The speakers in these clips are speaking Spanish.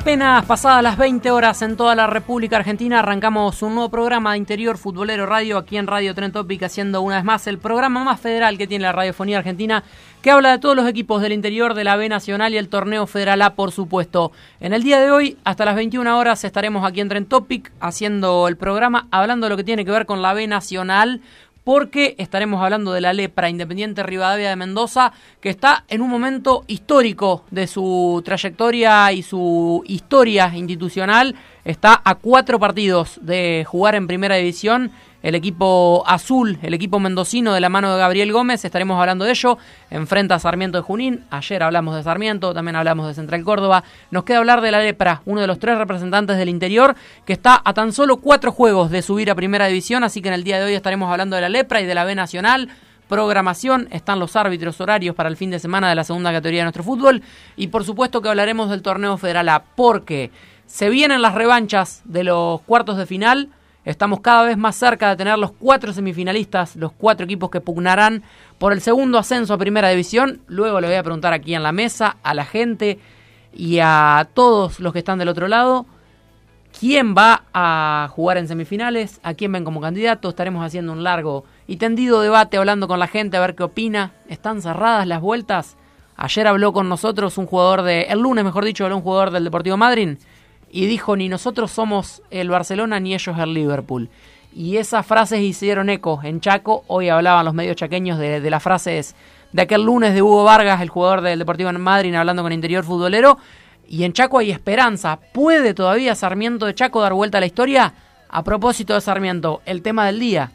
Apenas pasadas las 20 horas en toda la República Argentina arrancamos un nuevo programa de Interior Futbolero Radio aquí en Radio Tren Topic haciendo una vez más el programa más federal que tiene la radiofonía argentina que habla de todos los equipos del interior de la B Nacional y el torneo Federal A por supuesto. En el día de hoy hasta las 21 horas estaremos aquí en Tren Topic haciendo el programa hablando de lo que tiene que ver con la B Nacional porque estaremos hablando de la lepra Independiente Rivadavia de Mendoza, que está en un momento histórico de su trayectoria y su historia institucional. Está a cuatro partidos de jugar en primera división. El equipo azul, el equipo mendocino de la mano de Gabriel Gómez, estaremos hablando de ello. Enfrenta a Sarmiento de Junín. Ayer hablamos de Sarmiento, también hablamos de Central Córdoba. Nos queda hablar de la Lepra, uno de los tres representantes del interior, que está a tan solo cuatro juegos de subir a primera división. Así que en el día de hoy estaremos hablando de la Lepra y de la B Nacional programación, están los árbitros horarios para el fin de semana de la segunda categoría de nuestro fútbol y por supuesto que hablaremos del torneo federal A porque se vienen las revanchas de los cuartos de final, estamos cada vez más cerca de tener los cuatro semifinalistas, los cuatro equipos que pugnarán por el segundo ascenso a primera división, luego le voy a preguntar aquí en la mesa a la gente y a todos los que están del otro lado quién va a jugar en semifinales, a quién ven como candidato. Estaremos haciendo un largo y tendido debate hablando con la gente a ver qué opina. ¿Están cerradas las vueltas? Ayer habló con nosotros un jugador de, el lunes mejor dicho, habló un jugador del Deportivo Madrid y dijo ni nosotros somos el Barcelona ni ellos el Liverpool. Y esas frases hicieron eco en Chaco. Hoy hablaban los medios chaqueños de, las frases de aquel lunes de Hugo Vargas, el jugador del Deportivo Madrid, hablando con Interior Futbolero. Y en Chaco hay esperanza. ¿Puede todavía Sarmiento de Chaco dar vuelta a la historia? A propósito de Sarmiento, el tema del día.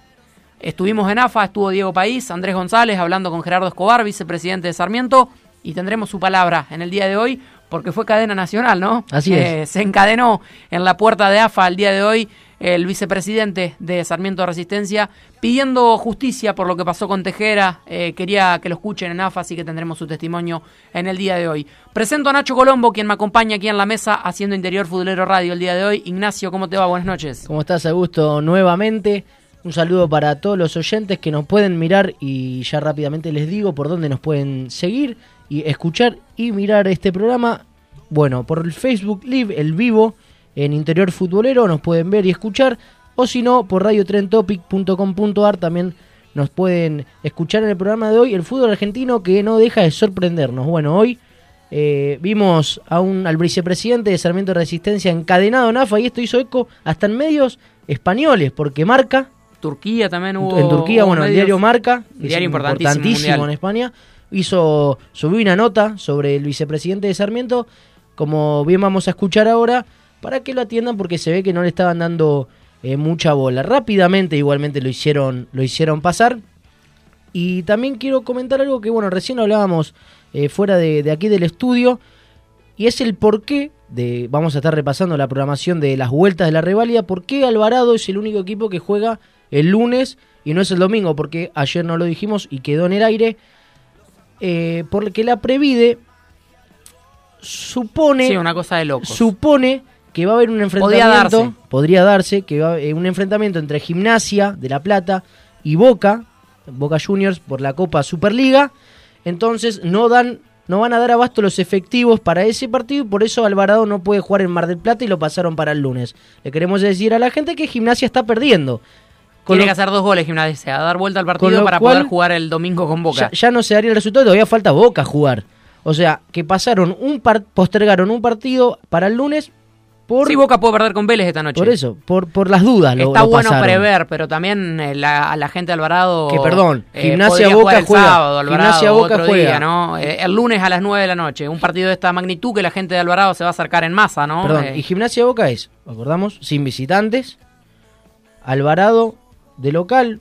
Estuvimos en AFA, estuvo Diego País, Andrés González hablando con Gerardo Escobar, vicepresidente de Sarmiento, y tendremos su palabra en el día de hoy, porque fue cadena nacional, ¿no? Así Eh, es. Se encadenó en la puerta de AFA el día de hoy el vicepresidente de Sarmiento de Resistencia pidiendo justicia por lo que pasó con Tejera. Eh, quería que lo escuchen en AFA, así que tendremos su testimonio en el día de hoy. Presento a Nacho Colombo, quien me acompaña aquí en la mesa haciendo Interior Futbolero Radio el día de hoy. Ignacio, ¿cómo te va? Buenas noches. ¿Cómo estás, Augusto? Nuevamente, un saludo para todos los oyentes que nos pueden mirar y ya rápidamente les digo por dónde nos pueden seguir y escuchar y mirar este programa. Bueno, por el Facebook Live, el vivo, en Interior Futbolero, nos pueden ver y escuchar. O si no, por radiotrentopic.com.ar también nos pueden escuchar en el programa de hoy el fútbol argentino que no deja de sorprendernos. Bueno, hoy eh, vimos a un, al vicepresidente de Sarmiento de Resistencia encadenado en AFA y esto hizo eco hasta en medios españoles, porque Marca, Turquía también hubo. en Turquía, hubo bueno, el diario Marca, diario es importantísimo, mundial. en España, hizo, subió una nota sobre el vicepresidente de Sarmiento, como bien vamos a escuchar ahora, para que lo atiendan porque se ve que no le estaban dando eh, mucha bola. Rápidamente igualmente lo hicieron, lo hicieron pasar. Y también quiero comentar algo que, bueno, recién hablábamos eh, fuera de, aquí del estudio, y es el porqué de, vamos a estar repasando la programación de las vueltas de la reválida, por qué Alvarado es el único equipo que juega el lunes y no es el domingo, porque ayer no lo dijimos y quedó en el aire, eh, porque la Previde supone Sí, una cosa de locos. supone que va a haber un Podría enfrentamiento, darse. podría darse, que va a haber un enfrentamiento entre Gimnasia de La Plata y Boca, Boca Juniors por la Copa Superliga. Entonces no dan no van a dar abasto los efectivos para ese partido y por eso Alvarado no puede jugar en Mar del Plata y lo pasaron para el lunes. Le queremos decir a la gente que Gimnasia está perdiendo. Tiene que hacer dos goles Gimnasia, a dar vuelta al partido para cual- poder jugar el domingo con Boca. ya, ya no se daría el resultado, todavía falta Boca jugar. O sea, que pasaron un par- postergaron un partido para el lunes por Sí, Boca puede perder con Vélez esta noche. Por eso, por, por las dudas lo, Está lo bueno pasaron. prever, pero también eh, la, a la gente de Alvarado. Que, perdón, eh, Gimnasia Boca el juega. sábado, Alvarado, Gimnasia Boca otro juega. día, ¿no? Eh, el lunes a las 9 de la noche. Un partido de esta magnitud que la gente de Alvarado se va a acercar en masa, ¿no? Perdón, Eh, y Gimnasia Boca es, acordamos, sin visitantes, Alvarado de local.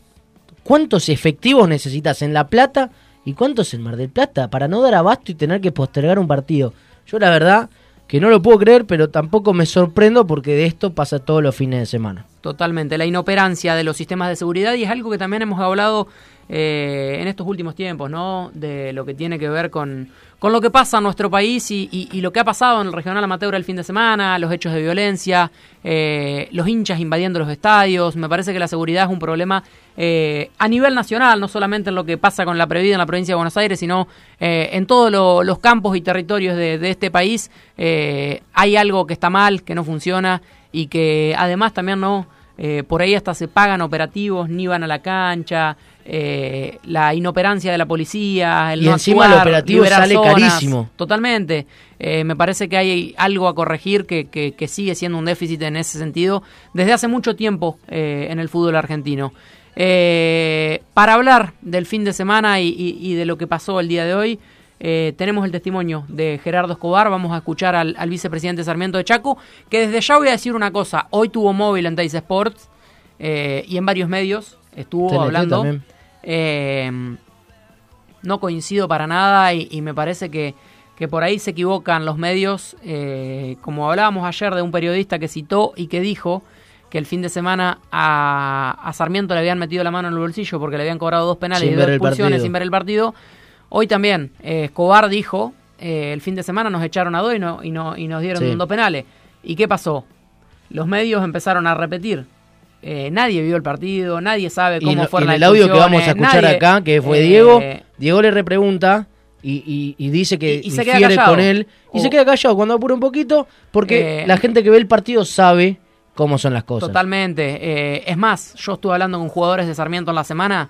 ¿Cuántos efectivos necesitas en La Plata y cuántos en Mar del Plata para no dar abasto y tener que postergar un partido? Yo la verdad que no lo puedo creer, pero tampoco me sorprendo porque de esto pasa todos los fines de semana. Totalmente, la inoperancia de los sistemas de seguridad y es algo que también hemos hablado eh, en estos últimos tiempos, ¿no? De lo que tiene que ver con, con lo que pasa en nuestro país y, lo que ha pasado en el regional amateur el fin de semana, los hechos de violencia, eh, los hinchas invadiendo los estadios. Me parece que la seguridad es un problema eh, a nivel nacional, no solamente en lo que pasa con la Previda en la provincia de Buenos Aires, sino eh, en todos lo- los campos y territorios de, este país. hay algo que está mal, que no funciona y que además también no eh, por ahí hasta se pagan operativos, ni van a la cancha, eh, la inoperancia de la policía, el Y no encima actuar, el operativo sale zonas. carísimo. Totalmente. Eh, me parece que hay algo a corregir que, que- que sigue siendo un déficit en ese sentido desde hace mucho tiempo en el fútbol argentino. Para hablar del fin de semana y, y- y de lo que pasó el día de hoy, eh, tenemos el testimonio de Gerardo Escobar. Vamos a escuchar al, al vicepresidente Sarmiento de Chaco, que desde ya voy a decir una cosa. Hoy tuvo móvil en Teis Sports eh, y en varios medios estuvo TNT hablando. Eh, no coincido para nada y, y me parece que, que por ahí se equivocan los medios. eh, como hablábamos ayer de un periodista que citó y que dijo que el fin de semana a, a Sarmiento le habían metido la mano en el bolsillo porque le habían cobrado dos penales Sin y dos expulsiones sin ver el partido. Hoy también eh, Escobar dijo, eh, el fin de semana nos echaron a dos y, no, y, no, y nos dieron Sí. dos penales. ¿Y qué pasó? Los medios empezaron a repetir. Eh, nadie vio el partido, nadie sabe cómo y en las el audio que vamos a escuchar nadie- acá, que fue Diego, Diego le repregunta y, y- y dice que Y- se queda callado. con él. Y se queda callado cuando apura un poquito, porque Eh, la gente que ve el partido sabe cómo son las cosas. Totalmente. Eh, es más, yo estuve hablando con jugadores de Sarmiento en la semana.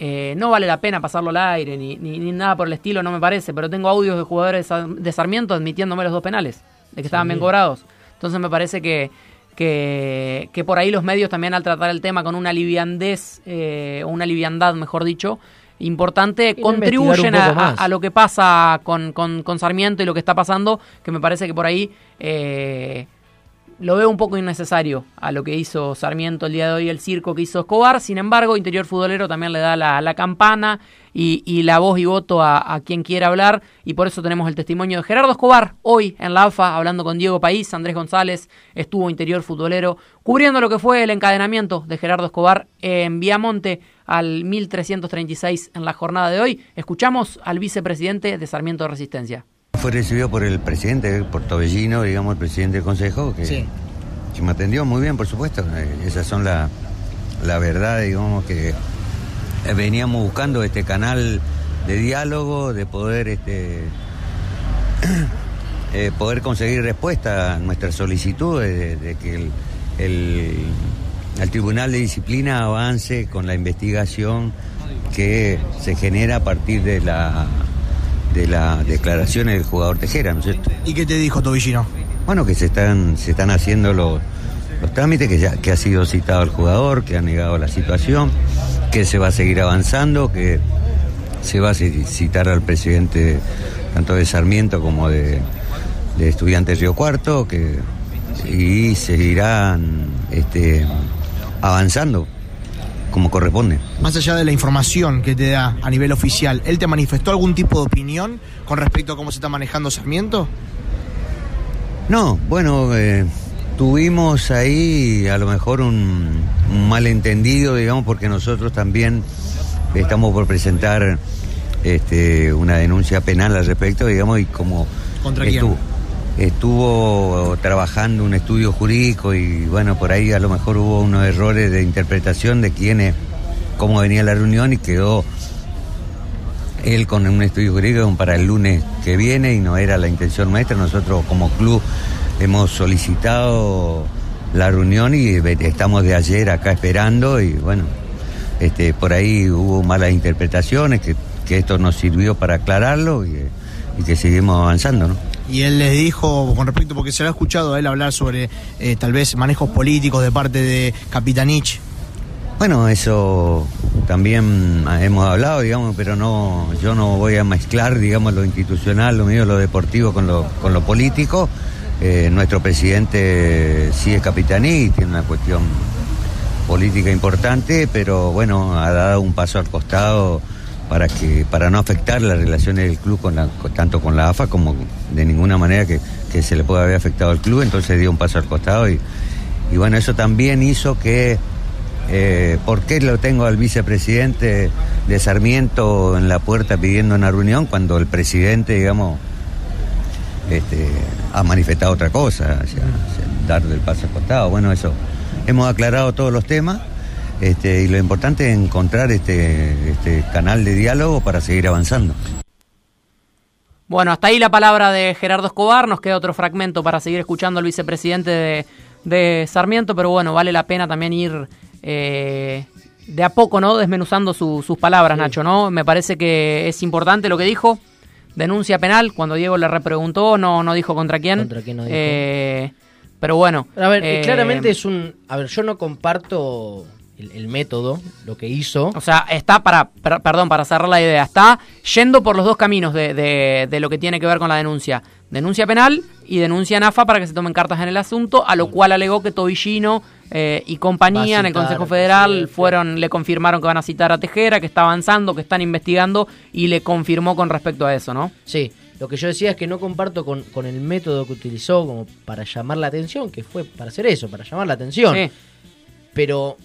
Eh, no vale la pena pasarlo al aire ni, ni, ni nada por el estilo, no me parece. Pero tengo audios de jugadores de Sar- de Sarmiento admitiéndome los dos penales, de que estaban bien cobrados. Entonces me parece que, que, que por ahí los medios también al tratar el tema con una liviandez, eh, o una liviandad, mejor dicho, importante, contribuyen a, lo que pasa con, con, con Sarmiento y lo que está pasando, que me parece que por ahí... eh, lo veo un poco innecesario a lo que hizo Sarmiento el día de hoy, el circo que hizo Escobar. Sin embargo, Interior Futbolero también le da la, campana y, la voz y voto a, a quien quiera hablar. Y por eso tenemos el testimonio de Gerardo Escobar hoy en la AFA, hablando con Diego País. Andrés González estuvo Interior Futbolero cubriendo lo que fue el encadenamiento de Gerardo Escobar en Viamonte al 1336 en la jornada de hoy. Escuchamos al vicepresidente de Sarmiento de Resistencia. Fue recibido por el presidente, por Tobellino, digamos, el presidente del consejo, que, Sí. que me atendió muy bien, por supuesto. Eh, esas son la, la verdad, digamos, que veníamos buscando este canal de diálogo, de poder este eh, poder conseguir respuesta a nuestras solicitudes, de, de que el, el- el Tribunal de Disciplina avance con la investigación que se genera a partir de la de las declaraciones del jugador Tejera, ¿no es cierto? ¿Y qué te dijo Tobillino? Bueno, que se están, se están haciendo los, los trámites, que, ya, que ha sido citado el jugador, que ha negado la situación, que se va a seguir avanzando, que se va a citar al presidente tanto de Sarmiento como de, de Estudiantes Río Cuarto, que, y seguirán este, avanzando como corresponde. Más allá de la información que te da a nivel oficial, ¿él te manifestó algún tipo de opinión con respecto a cómo se está manejando Sarmiento? No, bueno, eh, tuvimos ahí a lo mejor un, un, malentendido, digamos, porque nosotros también estamos por presentar este, una denuncia penal al respecto, digamos, y como ¿Contra quién? estuvo trabajando un estudio jurídico y bueno, por ahí a lo mejor hubo unos errores de interpretación de quiénes, cómo venía la reunión y quedó él con un estudio jurídico para el lunes que viene y no era la intención nuestra. Nosotros como club hemos solicitado la reunión y estamos de ayer acá esperando y bueno, este, por ahí hubo malas interpretaciones, que, que esto nos sirvió para aclararlo y, y, que seguimos avanzando, ¿no? Y él les dijo, con respecto, porque se lo ha escuchado a él hablar sobre eh, tal vez manejos políticos de parte de Capitanich. Bueno, eso también hemos hablado, digamos, pero no, yo no voy a mezclar, digamos, lo institucional, lo mío, lo deportivo con lo, con lo político. Eh, nuestro presidente sí es capitaní, tiene una cuestión política importante, pero bueno, ha dado un paso al costado para que para no afectar las relaciones del club con la, tanto con la AFA como de ninguna manera que, que, se le pueda haber afectado al club, entonces dio un paso al costado y, y bueno, eso también hizo que eh, ¿Por qué lo tengo al vicepresidente de Sarmiento en la puerta pidiendo una reunión cuando el presidente, digamos, este, ha manifestado otra cosa, o sea, dar del paso al costado? Bueno, eso. Hemos aclarado todos los temas este, y lo importante es encontrar este, este canal de diálogo para seguir avanzando. Bueno, hasta ahí la palabra de Gerardo Escobar. Nos queda otro fragmento para seguir escuchando al vicepresidente de, de Sarmiento, pero bueno, vale la pena también ir eh, de a poco, ¿no? Desmenuzando su, sus palabras, sí. Nacho, ¿no? Me parece que es importante lo que dijo. Denuncia penal, cuando Diego le repreguntó, no, no dijo contra quién. Contra quién no dijo. Eh, pero bueno. A ver, eh, claramente es un. A ver, yo no comparto el, el, método, lo que hizo. O sea, está para. Per, perdón, para cerrar la idea. Está yendo por los dos caminos de, de, de lo que tiene que ver con la denuncia. Denuncia penal y denuncia NAFA para que se tomen cartas en el asunto, a lo cual alegó que Tobillino eh, y compañía en el Consejo Federal fueron, le confirmaron que van a citar a Tejera, que está avanzando, que están investigando y le confirmó con respecto a eso, ¿no? Sí, lo que yo decía es que no comparto con, con el método que utilizó como para llamar la atención, que fue para hacer eso, para llamar la atención. Sí. Pero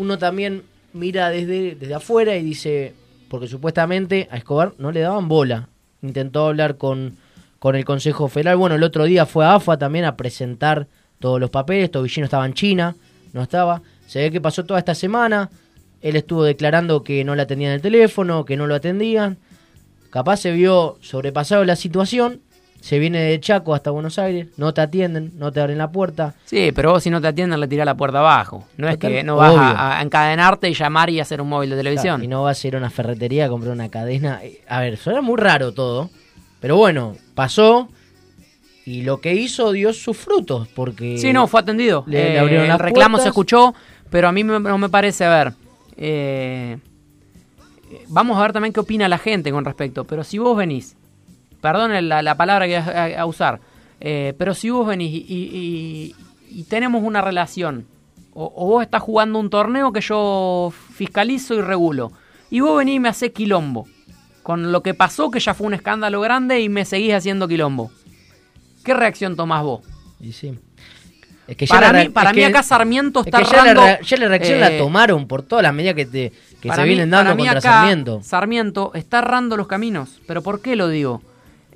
uno también mira desde, desde afuera y dice, porque supuestamente a Escobar no le daban bola. Intentó hablar con, con el Consejo Federal. Bueno, el otro día fue a AFA también a presentar todos los papeles. Tobillino estaba en China, no estaba. Se ve que pasó toda esta semana. Él estuvo declarando que no le atendían el teléfono, que no lo atendían. Capaz se vio sobrepasado la situación. Se viene de Chaco hasta Buenos Aires, no te atienden, no te abren la puerta. Sí, pero vos si no te atienden le tirás la puerta abajo. No Total, es que no vas a, a, encadenarte y llamar y hacer un móvil de televisión. Claro, y no vas a ir a una ferretería a comprar una cadena. A ver, suena muy raro todo. Pero bueno, pasó y lo que hizo dio sus frutos porque... Sí, no, fue atendido. Le, eh, le abrieron las el reclamo puertas. se escuchó, pero a mí me, no me parece, a ver... Eh, vamos a ver también qué opina la gente con respecto. Pero si vos venís, perdón la, la palabra que voy a, a usar, eh, pero si vos venís y, y, y, y tenemos una relación, o, o, vos estás jugando un torneo que yo fiscalizo y regulo, y vos venís y me hacés quilombo, con lo que pasó, que ya fue un escándalo grande, y me seguís haciendo quilombo. ¿Qué reacción tomás vos? Y sí. Es que para mí, para mí acá Sarmiento está es que ya, la, ya la reacción eh, la tomaron por todas las medidas que, te, que se mí, vienen dando contra acá, Sarmiento. Sarmiento está errando los caminos. ¿Pero por qué lo digo?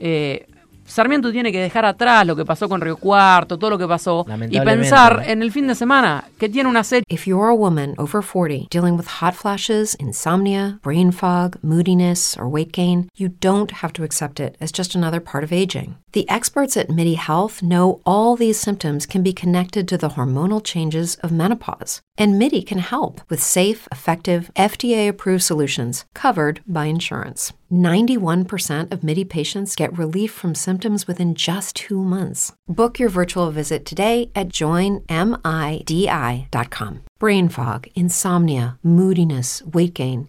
Eh, Sarmiento tiene que dejar atrás lo que pasó con Río Cuarto, todo lo que pasó, y pensar en el fin de semana, que tiene una serie. If you're a woman over 40 dealing with hot flashes, insomnia, brain fog, moodiness, or weight gain, you don't have to accept it as just another part of aging. The experts at MIDI Health know all these symptoms can be connected to the hormonal changes of menopause. And MIDI can help with safe, effective, FDA approved solutions covered by insurance. 91% of MIDI patients get relief from symptoms within just two months. Book your virtual visit today at joinmidi.com. Brain fog, insomnia, moodiness, weight gain.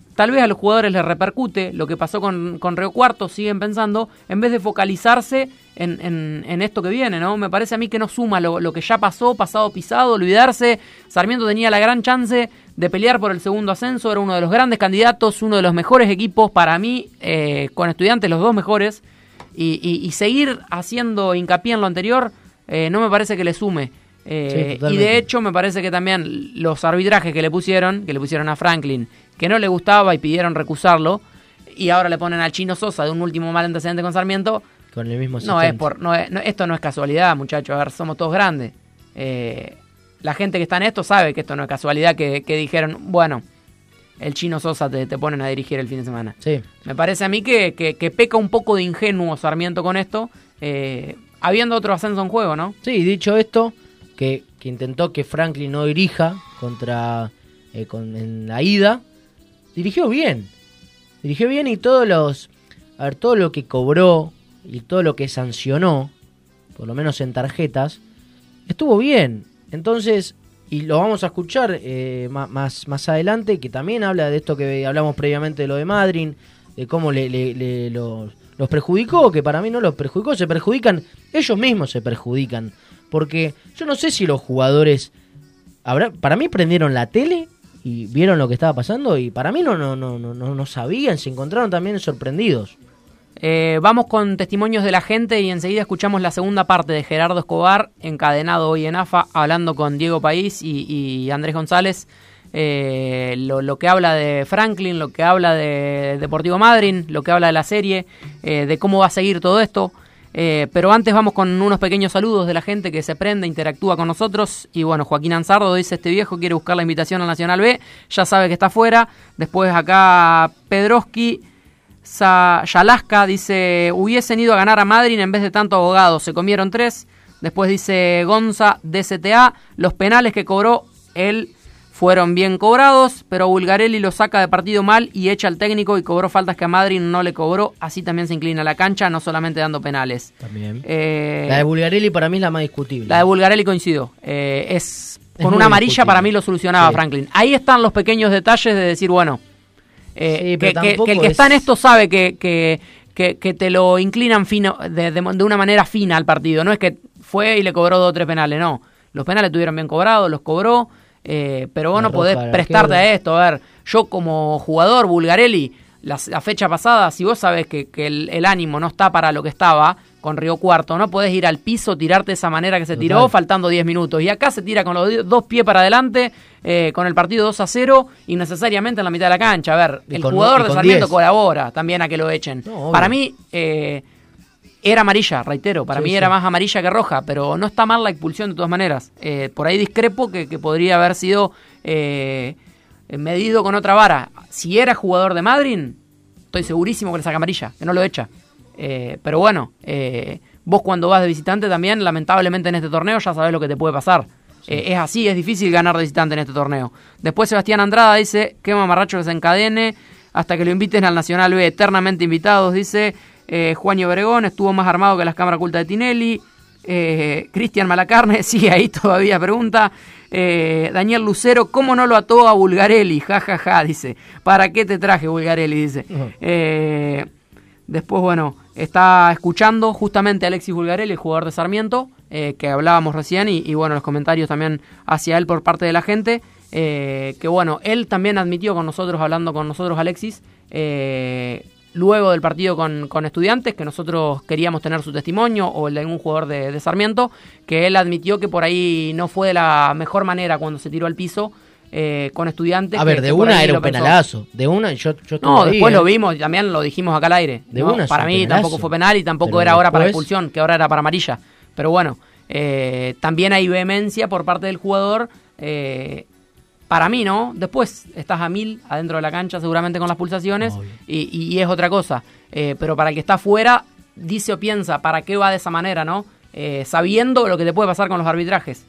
tal vez a los jugadores les repercute lo que pasó con, con Río Cuarto, siguen pensando, en vez de focalizarse en, en- en esto que viene, ¿no? Me parece a mí que no suma lo, lo que ya pasó, pasado pisado, olvidarse. Sarmiento tenía la gran chance de pelear por el segundo ascenso, era uno de los grandes candidatos, uno de los mejores equipos, para mí, eh, con estudiantes los dos mejores, y, y- y seguir haciendo hincapié en lo anterior, eh, no me parece que le sume. Eh, Sí, y de hecho me parece que también los arbitrajes que le pusieron, que le pusieron a Franklin, que no le gustaba y pidieron recusarlo, y ahora le ponen al Chino Sosa de un último mal antecedente con Sarmiento, Con el mismo no es por, no es- no- esto no es casualidad, muchachos, a ver, somos todos grandes. Eh, la gente que está en esto sabe que esto no es casualidad, que, que dijeron, bueno, el Chino Sosa te, te ponen a dirigir el fin de semana. Sí, Me parece a mí que, que- que peca un poco de ingenuo Sarmiento con esto, eh, habiendo otro ascenso en juego, ¿no? Sí, dicho esto, que, que intentó que Franklin no dirija contra eh, con, en la ida, dirigió bien. Dirigió bien y todos los. A ver, todo lo que cobró y todo lo que sancionó, por lo menos en tarjetas, estuvo bien. Entonces, y lo vamos a escuchar eh, más, más adelante, que también habla de esto que hablamos previamente de lo de Madrid, de cómo le, los perjudicó, que para mí no los perjudicó, se perjudican, ellos mismos se perjudican. Porque yo no sé si los jugadores, habrá, para mí prendieron la tele y vieron lo que estaba pasando y para mí no, no, no, no, no, sabían, se encontraron también sorprendidos. Eh, vamos con testimonios de la gente y enseguida escuchamos la segunda parte de Gerardo Escobar, encadenado hoy en AFA, hablando con Diego País y, y Andrés González. eh, lo, lo que habla de Franklin, lo que habla de Deportivo Madryn, lo que habla de la serie, eh, de cómo va a seguir todo esto. Eh, pero antes vamos con unos pequeños saludos de la gente que se prende, interactúa con nosotros. Y bueno, Joaquín Ansardo dice: Este viejo quiere buscar la invitación al Nacional B, ya sabe que está afuera. Después acá Pedroski. Yalaska dice, hubiesen ido a ganar a Madrid en vez de tanto abogado, se comieron tres. Después dice Gonza DCTA, los penales que cobró él fueron bien cobrados, pero Bulgarelli lo saca de partido mal y echa al técnico y cobró faltas que a Madrid no le cobró, así también se inclina la cancha, no solamente dando penales. También. Eh, la de Bulgarelli para mí es la más discutible. la de Bulgarelli coincido. Eh, es Es con una amarilla discutible. para mí lo solucionaba Sí. Franklin. Ahí están los pequeños detalles de decir, bueno, eh, Sí, que, el que es- está en esto sabe que, que, que- que te lo inclinan fino, de, de- de una manera fina al partido. No es que fue y le cobró dos o tres penales, no. Los penales tuvieron bien cobrados, los cobró. Eh, pero vos La no podés prestarte a esto. A ver, yo como jugador, Bulgarelli, la, la fecha pasada, si vos sabés que, que el, el ánimo no está para lo que estaba con Río Cuarto, no podés ir al piso, tirarte de esa manera que se tiró, faltando 10 minutos. Y acá se tira con los dos pies para adelante, eh, con el partido 2 a 0, innecesariamente en la mitad de la cancha. A ver, Y el con- jugador de Sarmiento 10. colabora también a que lo echen. No, para mí, eh, era amarilla, reitero, para Sí, mí sí. era más amarilla que roja, pero no está mal la expulsión de todas maneras. Eh, por ahí discrepo que, que podría haber sido eh, medido con otra vara. Si era jugador de Madrid, estoy segurísimo que le saca amarilla, que no lo echa. Eh, pero bueno, eh, vos cuando vas de visitante también, lamentablemente en este torneo ya sabés lo que te puede pasar. Eh, es así, es difícil ganar de visitante en este torneo. Después Sebastián Andrada dice, qué mamarracho que se encadene hasta que lo inviten al Nacional B, eternamente invitados, dice eh, Juanio Obregón, estuvo más armado que las cámaras ocultas de Tinelli. Eh, Cristian Malacarne, sigue ahí todavía, pregunta. Eh, Daniel Lucero, ¿cómo no lo ató a Bulgarelli? Ja, ja, ja, dice. ¿Para qué te traje, Bulgarelli? Dice. Eh, después, bueno, está escuchando justamente a Alexis Bulgarelli, el jugador de Sarmiento, que hablábamos recién, y, y, bueno, los comentarios también hacia él por parte de la gente. que bueno, él también admitió con nosotros, hablando con nosotros, Alexis, luego del partido con, con estudiantes, que nosotros queríamos tener su testimonio, o el de algún jugador de, de Sarmiento, que él admitió que por ahí no fue de la mejor manera cuando se tiró al piso, eh, con estudiantes. A ver, que- de que una era un penalazo. De una, yo, yo estuve No, ahí, después ¿eh? lo vimos, también lo dijimos acá al aire. De ¿no? una para mí penalazo. tampoco fue penal y tampoco Pero era ahora para expulsión, que ahora era para amarilla. Pero bueno, eh, también hay vehemencia por parte del jugador. eh, para mí, ¿no? Después estás a mil adentro de la cancha, seguramente con las pulsaciones, y, es otra cosa. Eh, pero para el que está afuera, dice o piensa, ¿para qué va de esa manera, no? Eh, sabiendo lo que te puede pasar con los arbitrajes.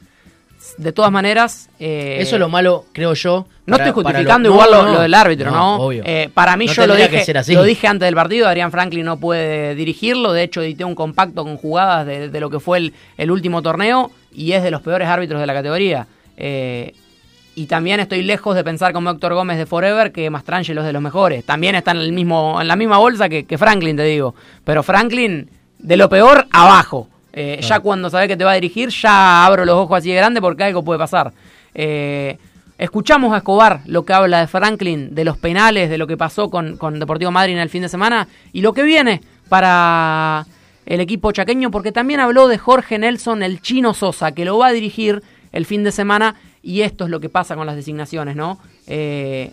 De todas maneras. eh, Eso es lo malo, creo yo. no para- estoy justificando lo- igual no, lo, no, lo del árbitro, ¿no? obvio. Eh, para mí No yo lo dije, lo dije antes del partido, Adrián Franklin no puede dirigirlo, de hecho edité un compacto con jugadas de, de lo que fue el, el último torneo y es de los peores árbitros de la categoría. Eh, y también estoy lejos de pensar como Héctor Gómez de Forever que Mastrangelo es de los mejores. También está en, el mismo, en la misma bolsa que, que Franklin, te digo. Pero Franklin, de lo peor, abajo. Eh, Ya cuando sabe que te va a dirigir, ya abro los ojos así de grande porque algo puede pasar. Eh, escuchamos a Escobar lo que habla de Franklin, de los penales, de lo que pasó con, con Deportivo Madrid en el fin de semana y lo que viene para el equipo chaqueño, porque también habló de Jorge Nelson, el chino Sosa, que lo va a dirigir el fin de semana y esto es lo que pasa con las designaciones, ¿no? Eh,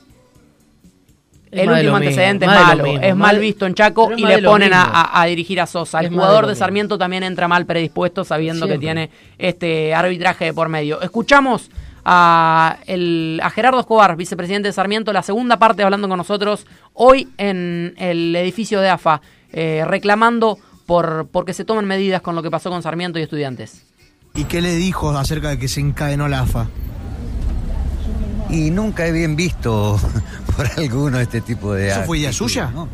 el último antecedente es malo, mismo, es mal visto en Chaco y le ponen a, mismo. a- a dirigir a Sosa. El Es más de jugador de mismo. Sarmiento también entra mal predispuesto sabiendo que tiene este arbitraje de por medio. Escuchamos a, el, a Gerardo Escobar, vicepresidente de Sarmiento, la segunda parte hablando con nosotros hoy en el edificio de AFA, eh, reclamando por porque se tomen medidas con lo que pasó con Sarmiento y estudiantes. ¿Y qué le dijo acerca de que se encadenó la AFA? Y nunca he bien visto por alguno este tipo de ¿Eso fue idea suya? ¿no?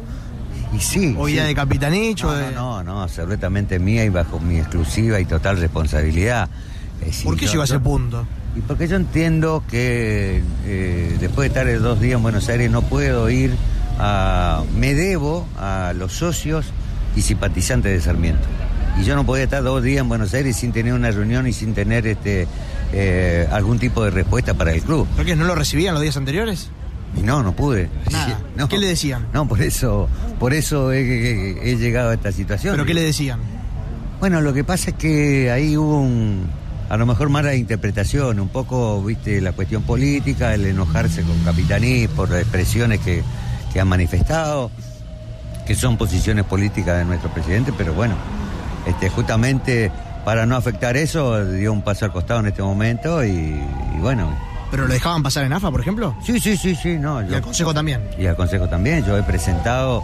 Y sí. ¿O idea sí. de Capitanich? o No, de- no, no, no, absolutamente mía y bajo mi exclusiva y total responsabilidad. Es decir, ¿Por qué llegó a ese punto? Y porque yo entiendo que eh, después de estar dos días en Buenos Aires no puedo ir a... Me debo a los socios y simpatizantes de Sarmiento. Y yo no podía estar dos días en Buenos Aires sin tener una reunión y sin tener este eh, algún tipo de respuesta para el club. ¿Por qué no lo recibían los días anteriores? Y no, no pude. Nada. No. ¿Qué le decían? No, por eso, por eso he, he- he llegado a esta situación. ¿Pero qué le decían? Bueno, lo que pasa es que ahí hubo un, a lo mejor mala interpretación, un poco, viste, la cuestión política, el enojarse con Capitaní por las expresiones que, que han manifestado, que son posiciones políticas de nuestro presidente, pero bueno, este, justamente para no afectar eso, dio un paso al costado en este momento y, y bueno, ¿Pero lo dejaban pasar en AFA, por ejemplo? sí, sí, sí, sí, no, Y al Consejo también. y al Consejo también. Yo he presentado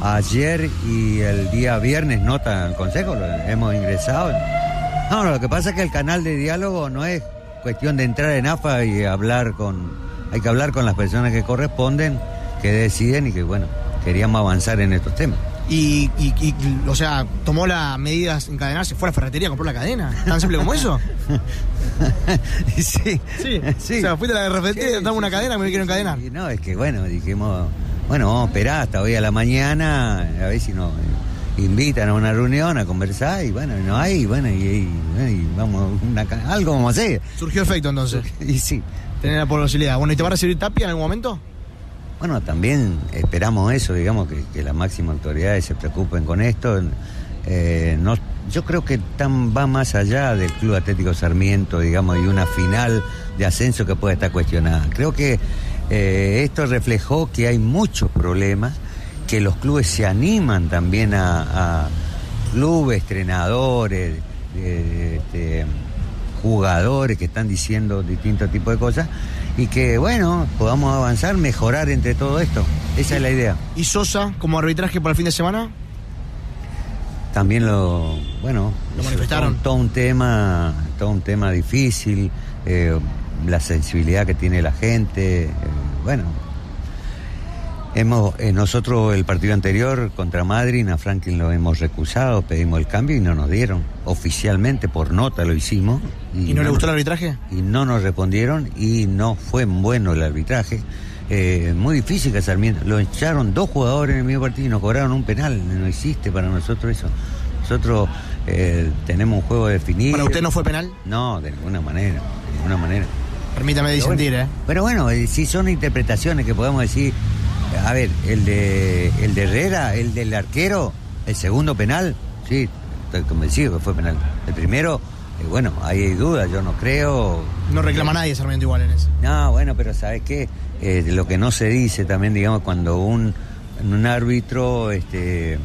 ayer y el día viernes nota al Consejo, lo hemos ingresado. No, no, lo que pasa es que el canal de diálogo no es cuestión de entrar en AFA y hablar con... Hay que hablar con las personas que corresponden, que deciden y que, bueno, queríamos avanzar en estos temas. Y, y- y, o sea, tomó las medidas encadenarse, fue a la ferretería, compró la cadena. ¿Tan simple como eso? sí, Sí. sí. O sea, fuiste a la ferretería, Sí, dame una sí, cadena que me quiero encadenar. No, es que bueno, dijimos, bueno, vamos a esperar hasta hoy a la mañana, a ver si nos invitan a una reunión a conversar y bueno, no hay, bueno, y, y- y vamos, una algo vamos a hacer. Surgió efecto entonces, Y sí, tener la posibilidad. Bueno, ¿y te va a recibir Tapia en algún momento? Bueno, también esperamos eso, digamos, que, las máximas autoridades se preocupen con esto. Eh, no, yo creo que tan, va más allá del Club Atlético Sarmiento, digamos, y una final de ascenso que puede estar cuestionada. Creo que eh, esto reflejó que hay muchos problemas, que los clubes se animan también a, a clubes, entrenadores, eh, este, jugadores que están diciendo distintos tipos de cosas y que, bueno, podamos avanzar, mejorar entre todo esto. Esa es la idea. ¿Y Sosa como arbitraje para el fin de semana? También lo, bueno, Lo es manifestaron. Todo, todo un tema, todo un tema difícil, eh, la sensibilidad que tiene la gente, eh, bueno. Hemos, eh, nosotros el partido anterior contra Madrid, a Franklin lo hemos recusado, pedimos el cambio y no nos dieron. Oficialmente, por nota lo hicimos. ¿Y no le gustó el arbitraje? y no nos respondieron y no fue bueno el arbitraje. Eh, muy difícil que Sarmiento. Lo echaron dos jugadores en el mismo partido y nos cobraron un penal. No existe para nosotros eso. Nosotros eh, tenemos un juego definido. ¿Para usted no fue penal? No, de ninguna manera. De ninguna manera. Permítame disentir, ¿eh? Pero bueno, si son interpretaciones que podemos decir. A ver, el de, el de Herrera, el del arquero, el segundo penal, sí, estoy convencido que fue penal. El primero Eh, bueno, ahí hay dudas, yo no creo. No reclama nadie Sarmiento igual en eso. No, bueno, pero ¿sabes qué? Eh, lo que no se dice también, digamos, cuando un, un árbitro este,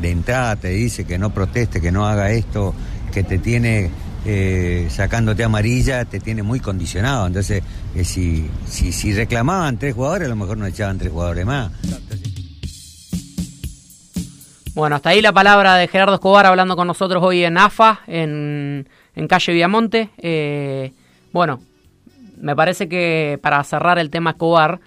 de entrada te dice que no proteste, que no haga esto, que te tiene eh, sacándote amarilla, te tiene muy condicionado. Entonces, eh, si, si, reclamaban tres jugadores, a lo mejor no echaban tres jugadores más. Bueno, hasta ahí la palabra de Gerardo Escobar hablando con nosotros hoy en AFA, en, en calle Viamonte. Eh, bueno, me parece que para cerrar el tema Escobar,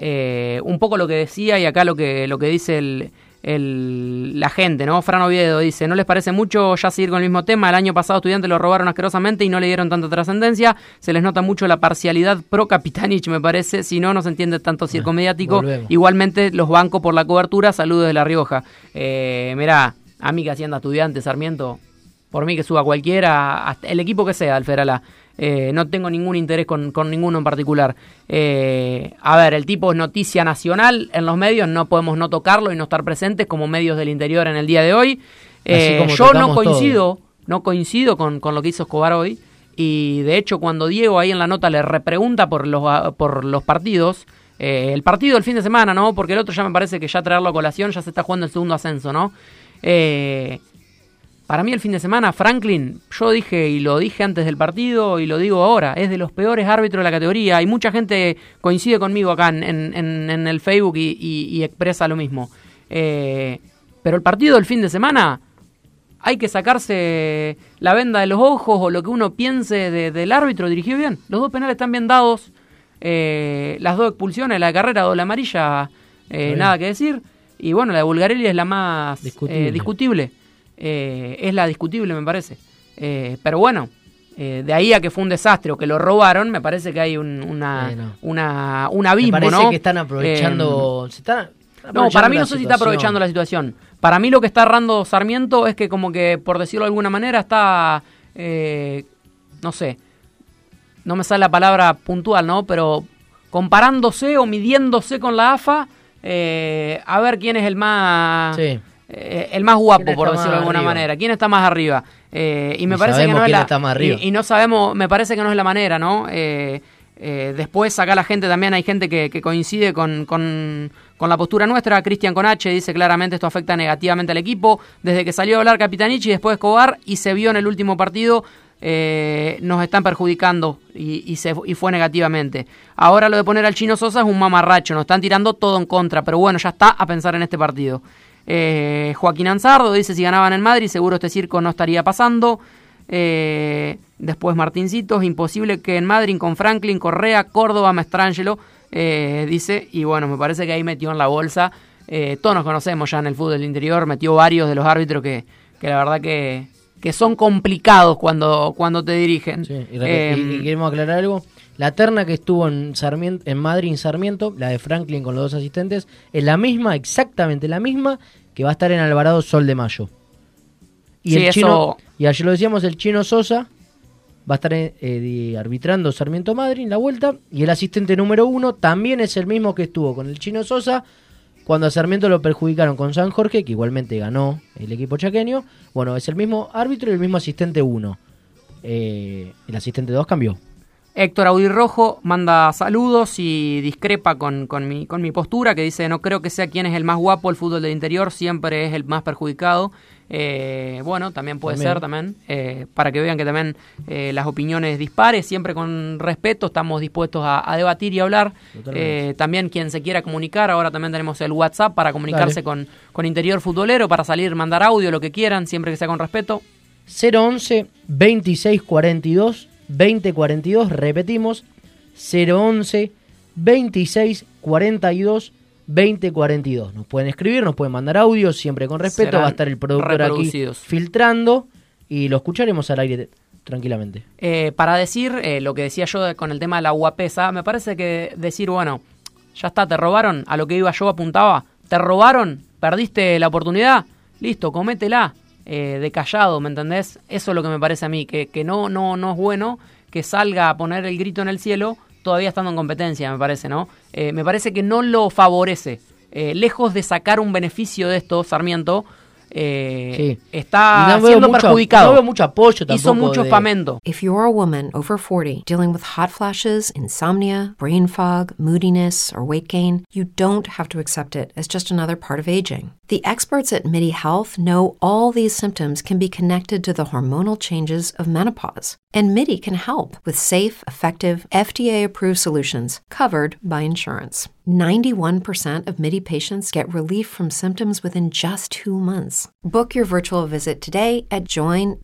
un poco lo que decía y acá lo que, lo que dice el, el, la gente, ¿no? Fran Oviedo dice, ¿no les parece mucho ya seguir con el mismo tema? El año pasado estudiantes lo robaron asquerosamente y no le dieron tanta trascendencia. Se les nota mucho la parcialidad pro Capitanich, me parece. Si no, no se entiende tanto circo mediático. volvemos. Igualmente, los bancos por la cobertura. Saludos de La Rioja. Eh, mirá, a mí que hacienda estudiante, Sarmiento, por mí que suba cualquiera, hasta el equipo que sea, Alferala. Eh, no tengo ningún interés con, con ninguno en particular. Eh, a ver, el tipo es noticia nacional en los medios, no podemos no tocarlo y no estar presentes como medios del interior en el día de hoy. Eh, yo no coincido, no coincido con, con lo que hizo Escobar hoy. Y de hecho, cuando Diego ahí en la nota le repregunta por los, por los partidos, eh, el partido del fin de semana, ¿no? Porque el otro ya me parece que ya traerlo a colación, ya se está jugando el segundo ascenso, ¿no? Eh, para mí el fin de semana, Franklin, yo dije y lo dije antes del partido y lo digo ahora, es de los peores árbitros de la categoría y mucha gente coincide conmigo acá en, en- en el Facebook y, y- y expresa lo mismo. Eh, pero el partido del fin de semana, hay que sacarse la venda de los ojos o lo que uno piense de- del árbitro, dirigió bien. Los dos penales están bien dados, eh, las dos expulsiones, la de carrera, doble amarilla, eh, nada que decir. Y bueno, la de Bulgarelli es la más Discutible. eh, discutible. Eh, es la discutible, me parece. Eh, pero bueno, eh, de ahí a que fue un desastre o que lo robaron, me parece que hay un, una, una, un Me abismo, parece ¿no? que están aprovechando. se están No, para mí aprovechando no sé si está aprovechando la situación. Para mí lo que está errando Sarmiento es que como que, por decirlo de alguna manera, está, eh, no sé, no me sale la palabra puntual, ¿no? Pero comparándose o midiéndose con la AFA, eh, a ver quién es el más... Sí. Eh, el más guapo, ¿Quién por decirlo de alguna arriba? manera. ¿Quién está más arriba? Eh, y me Y parece que no es la, está más arriba. Y, y no sabemos, me parece que no es la manera, ¿no? Eh, eh, después acá la gente también hay gente que, que coincide con, con, con la postura nuestra. Cristian Conache dice claramente esto afecta negativamente al equipo. Desde que salió a hablar Capitanichi y después Escobar y se vio en el último partido, eh, nos están perjudicando y, y, se, y fue negativamente. Ahora lo de poner al Chino Sosa es un mamarracho, nos están tirando todo en contra, pero bueno, ya está a pensar en este partido. Eh, Joaquín Ansardo dice si ganaban en Madrid seguro este circo no estaría pasando. Eh, después Martincitos, imposible que en Madrid con Franklin, Correa, Córdoba, Mestrangelo, eh, dice, y bueno, me parece que ahí metió en la bolsa, eh, todos nos conocemos ya en el fútbol del interior, metió varios de los árbitros que, que la verdad que, que son complicados cuando, cuando te dirigen. Sí, y, y queremos aclarar algo. La terna que estuvo en Sarmiento, en Madrid en Sarmiento, la de Franklin con los dos asistentes, es la misma, exactamente la misma, que va a estar en Alvarado Sol de Mayo. Y Sí, el eso- chino, y ayer lo decíamos, el chino Sosa va a estar eh, arbitrando Sarmiento Madrid en la vuelta. Y el asistente número uno también es el mismo que estuvo con el chino Sosa cuando a Sarmiento lo perjudicaron con San Jorge, que igualmente ganó el equipo chaqueño. Bueno, es el mismo árbitro y el mismo asistente uno. Eh, el asistente 2 cambió. Héctor Audirrojo manda saludos y discrepa con, con, mi, con mi postura, que dice, no creo que sea quien es el más guapo, el fútbol del interior siempre es el más perjudicado. Eh, bueno, también puede También. ser, también, eh, para que vean que también eh, las opiniones dispares, siempre con respeto, estamos dispuestos a, a debatir y hablar. También quien se quiera comunicar, ahora también tenemos el WhatsApp para comunicarse Dale. con, con Interior Futbolero, para salir, mandar audio, lo que quieran, siempre que sea con respeto. 011 26 42 20 42, repetimos, 011 26 42 20 42. Nos pueden escribir, nos pueden mandar audio, siempre con respeto, Serán va a estar el productor aquí filtrando y lo escucharemos al aire tranquilamente. Eh, para decir eh, lo que decía yo de- con el tema de la guapesa, me parece que decir, bueno, ya está, te robaron, a lo que iba yo apuntaba, te robaron, perdiste la oportunidad, listo, cométela, eh, de callado, ¿me entendés? Eso es lo que me parece a mí, que, que no, no, no es bueno que salga a poner el grito en el cielo todavía estando en competencia, me parece, ¿no? Eh, me parece que no lo favorece. Eh, lejos de sacar un beneficio de esto, Sarmiento, eh, Sí. está no siendo mucho- perjudicado. no veo mucho apoyo Hizo mucho de- espamento. If you're a woman over 40 dealing with hot flashes, insomnia, brain fog, moodiness, or weight gain, you don't have to accept it as just another part of aging. The experts at MIDI Health know all these symptoms can be connected to the hormonal changes of menopause. And MIDI can help with safe, effective, FDA approved solutions covered by insurance. 91% of MIDI patients get relief from symptoms within just two months. Book your virtual visit today at joinmidi.com.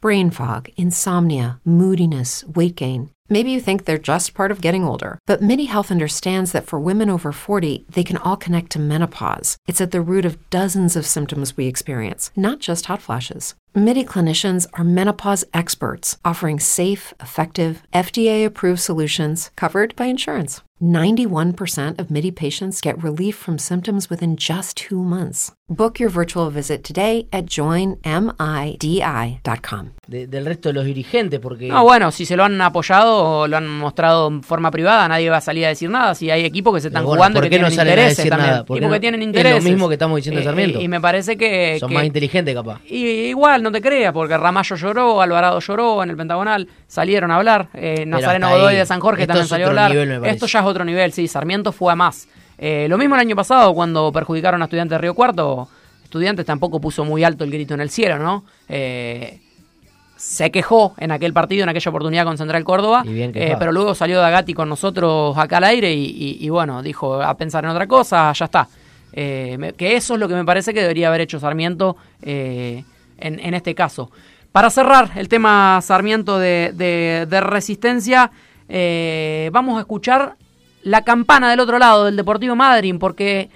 Brain fog, insomnia, moodiness, weight gain. Maybe you think they're just part of getting older, but MIDI Health understands that for women over 40, they can all connect to menopause. It's at the root of dozens of symptoms we experience, not just hot flashes. MIDI clinicians are menopause experts offering safe, effective, FDA approved solutions covered by insurance. 91% of MIDI patients get relief from symptoms within just two months. Book your virtual visit today at joinmidi.com. de- del resto de los dirigentes, porque No, bueno, si se lo han apoyado o lo han mostrado en forma privada, nadie va a salir a decir nada. Si hay equipos que se están bueno, jugando y ¿por que qué no tienen salen a intereses decir también. nada? ¿Por Y qué porque no? tienen Es lo intereses. mismo que estamos diciendo de Eh, Sarmiento. Y, me parece que. son que- más inteligentes capaz. y igual, no te creas, porque Ramallo lloró, Alvarado lloró en el Pentagonal, salieron a hablar. Eh, Nazareno Godoy de San Jorge Esto también salió a hablar. nivel, me parece. Esto ya es otro nivel, sí. Sarmiento fue a más. Eh, lo mismo el año pasado, cuando perjudicaron a estudiantes de Río Cuarto. Estudiantes tampoco puso muy alto el grito en el cielo, ¿no? Eh, se quejó en aquel partido, en aquella oportunidad con Central Córdoba, eh, pero luego salió Dagati con nosotros acá al aire y, y- y bueno, dijo a pensar en otra cosa, ya está. Eh, me- que eso es lo que me parece que debería haber hecho Sarmiento eh, en, en este caso. Para cerrar el tema Sarmiento de, de- de resistencia, vamos a escuchar la campana del otro lado del Deportivo Madryn, porque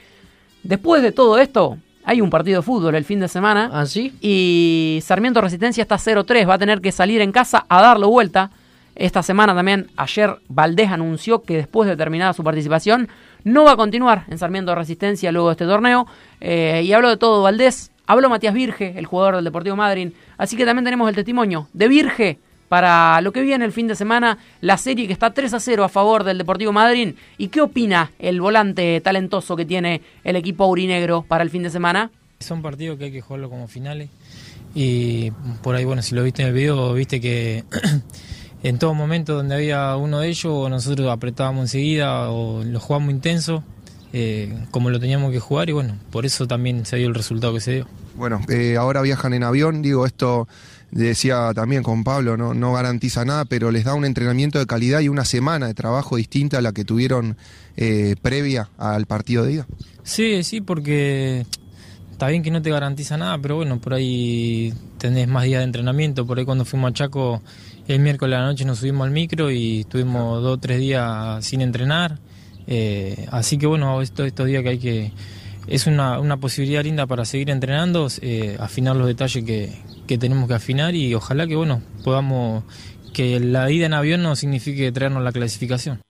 después de todo esto, hay un partido de fútbol el fin de semana. ¿Ah, sí? Y Sarmiento Resistencia está 0-3, va a tener que salir en casa a darlo vuelta. Esta semana también, ayer Valdés anunció que después de terminada su participación, no va a continuar en Sarmiento Resistencia luego de este torneo. Eh, y habló de todo Valdés, habló Matías Virge, el jugador del Deportivo Madryn. Así que también tenemos el testimonio de Virge para lo que viene el fin de semana, la serie que está 3 a 0 a favor del Deportivo Madryn. ¿Y qué opina el volante talentoso que tiene el equipo aurinegro para el fin de semana? Son partidos que hay que jugarlo como finales. Y por ahí, bueno, si lo viste en el video, viste que en todo momento donde había uno de ellos, nosotros apretábamos enseguida o lo jugamos intenso, eh, como lo teníamos que jugar. Y bueno, por eso también se dio el resultado que se dio. Bueno, eh, ahora viajan en avión, digo, esto decía también con Pablo, no, no garantiza nada, pero les da un entrenamiento de calidad y una semana de trabajo distinta a la que tuvieron eh, previa al partido de ida. Sí, sí, porque está bien que no te garantiza nada, pero bueno, por ahí tenés más días de entrenamiento. Por ahí cuando fuimos a Chaco el miércoles a la noche nos subimos al micro y estuvimos dos o tres días sin entrenar. Eh, así que bueno, esto- estos días que hay que... Es una, una posibilidad linda para seguir entrenando, eh, afinar los detalles que, que tenemos que afinar y ojalá que bueno, podamos... Que la ida en avión no signifique traernos la clasificación.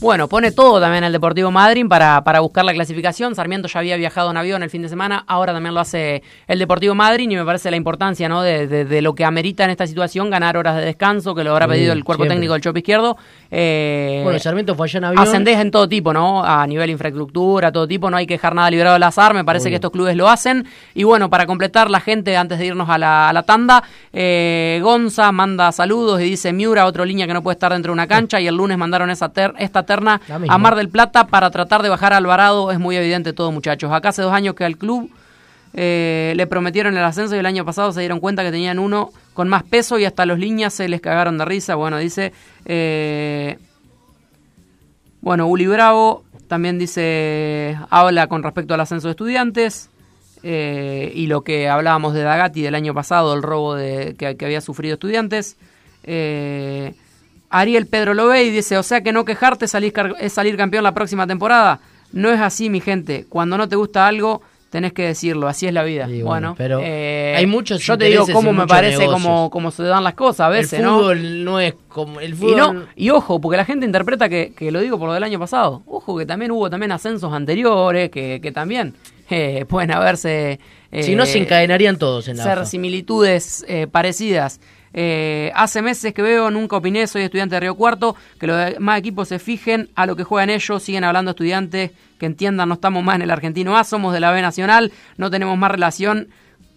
Bueno, pone todo también el Deportivo Madryn para, para buscar la clasificación. Sarmiento ya había viajado en avión el fin de semana, ahora también lo hace el Deportivo Madryn y me parece la importancia ¿no? de, de- de lo que amerita en esta situación ganar horas de descanso, que lo habrá pedido el cuerpo siempre. técnico del Chopo Izquierdo. Eh, Bueno, Sarmiento fue allá en avión. Ascendés en todo tipo, ¿no? A nivel infraestructura, todo tipo, no hay que dejar nada librado al azar, me parece Obvio. que estos clubes lo hacen. Y bueno, para completar la gente, antes de irnos a la, a la tanda, eh, Gonza manda saludos y dice Miura, otro línea que no puede estar dentro de una cancha, y el lunes mandaron esa ter- esta terna La misma. a Mar del Plata para tratar de bajar a Alvarado, es muy evidente todo, muchachos. Acá hace dos años que al club eh, le prometieron el ascenso y el año pasado se dieron cuenta que tenían uno con más peso y hasta los líneas se les cagaron de risa. Bueno, dice... eh, bueno, Uli Bravo también dice, habla con respecto al ascenso de estudiantes eh, y lo que hablábamos de Dagati del año pasado, el robo de, que, que había sufrido estudiantes. Eh, Ariel Pedro lo ve y dice, o sea que no quejarte salís car- es salir campeón la próxima temporada. No es así, mi gente. Cuando no te gusta algo, tenés que decirlo. Así es la vida. Sí, bueno, bueno, pero eh, hay muchos Yo te digo cómo me parece negocios. cómo, cómo se dan las cosas a veces, el fútbol ¿no? es como el Y, fútbol. no, y ojo, porque la gente interpreta que, que lo digo por lo del año pasado. Ojo, que también hubo también ascensos anteriores, que, que también eh, pueden haberse... eh, si no se encadenarían todos en la ser similitudes eh, parecidas. Eh, hace meses que veo, nunca opiné, soy estudiante de Río Cuarto, que los demás equipos se fijen a lo que juegan ellos, siguen hablando estudiantes, que entiendan, no estamos más en el Argentino A, somos de la B Nacional, no tenemos más relación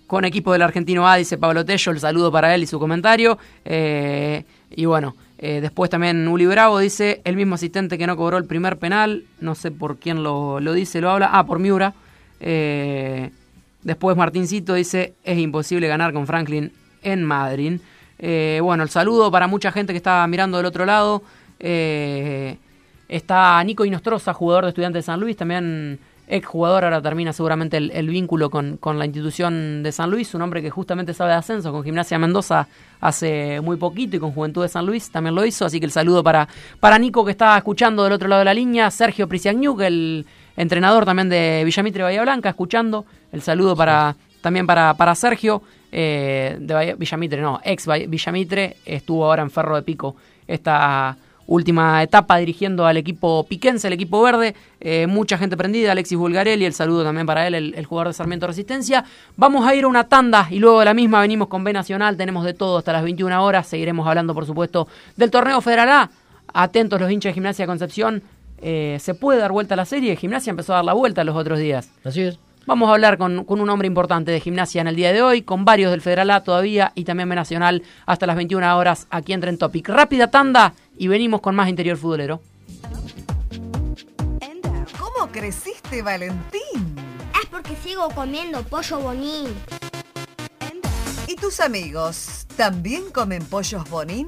con equipo del Argentino A, dice Pablo Tello, el saludo para él y su comentario. Eh, y bueno, eh, después también Uli Bravo dice, el mismo asistente que no cobró el primer penal, no sé por quién lo, lo dice, lo habla, ah, por Miura. Eh, después Martincito dice, es imposible ganar con Franklin en Madrid. Eh, bueno, el saludo para mucha gente que está mirando del otro lado. Eh, está Nico Inostroza, jugador de Estudiantes de San Luis, también ex jugador, ahora termina seguramente el, el vínculo con, con, la institución de San Luis, un hombre que justamente sabe de ascenso con Gimnasia Mendoza hace muy poquito y con Juventud de San Luis también lo hizo, así que el saludo para, para Nico que está escuchando del otro lado de la línea, Sergio Prisiagnuc, el entrenador también de Villamitre Bahía Blanca, escuchando, el saludo para también para, para Sergio, eh, de Villamitre, no, ex Villamitre, estuvo ahora en Ferro de Pico esta última etapa dirigiendo al equipo piquense, el equipo verde, eh, mucha gente prendida, Alexis Bulgarelli, el saludo también para él, el, jugador de Sarmiento Resistencia. Vamos a ir a una tanda y luego de la misma venimos con B Nacional, tenemos de todo hasta las 21 horas, seguiremos hablando por supuesto del torneo Federal A, atentos los hinchas de Gimnasia Concepción, eh, se puede dar vuelta a la serie, Gimnasia empezó a dar la vuelta los otros días. Así es. Vamos a hablar con, con, un hombre importante de gimnasia en el día de hoy, con varios del Federal A todavía y también B Nacional hasta las 21 horas aquí en Tren Topic. Rápida tanda y venimos con más interior futbolero. ¿Cómo creciste, Valentín? Es porque sigo comiendo pollo bonín. ¿Y tus amigos también comen pollos bonín?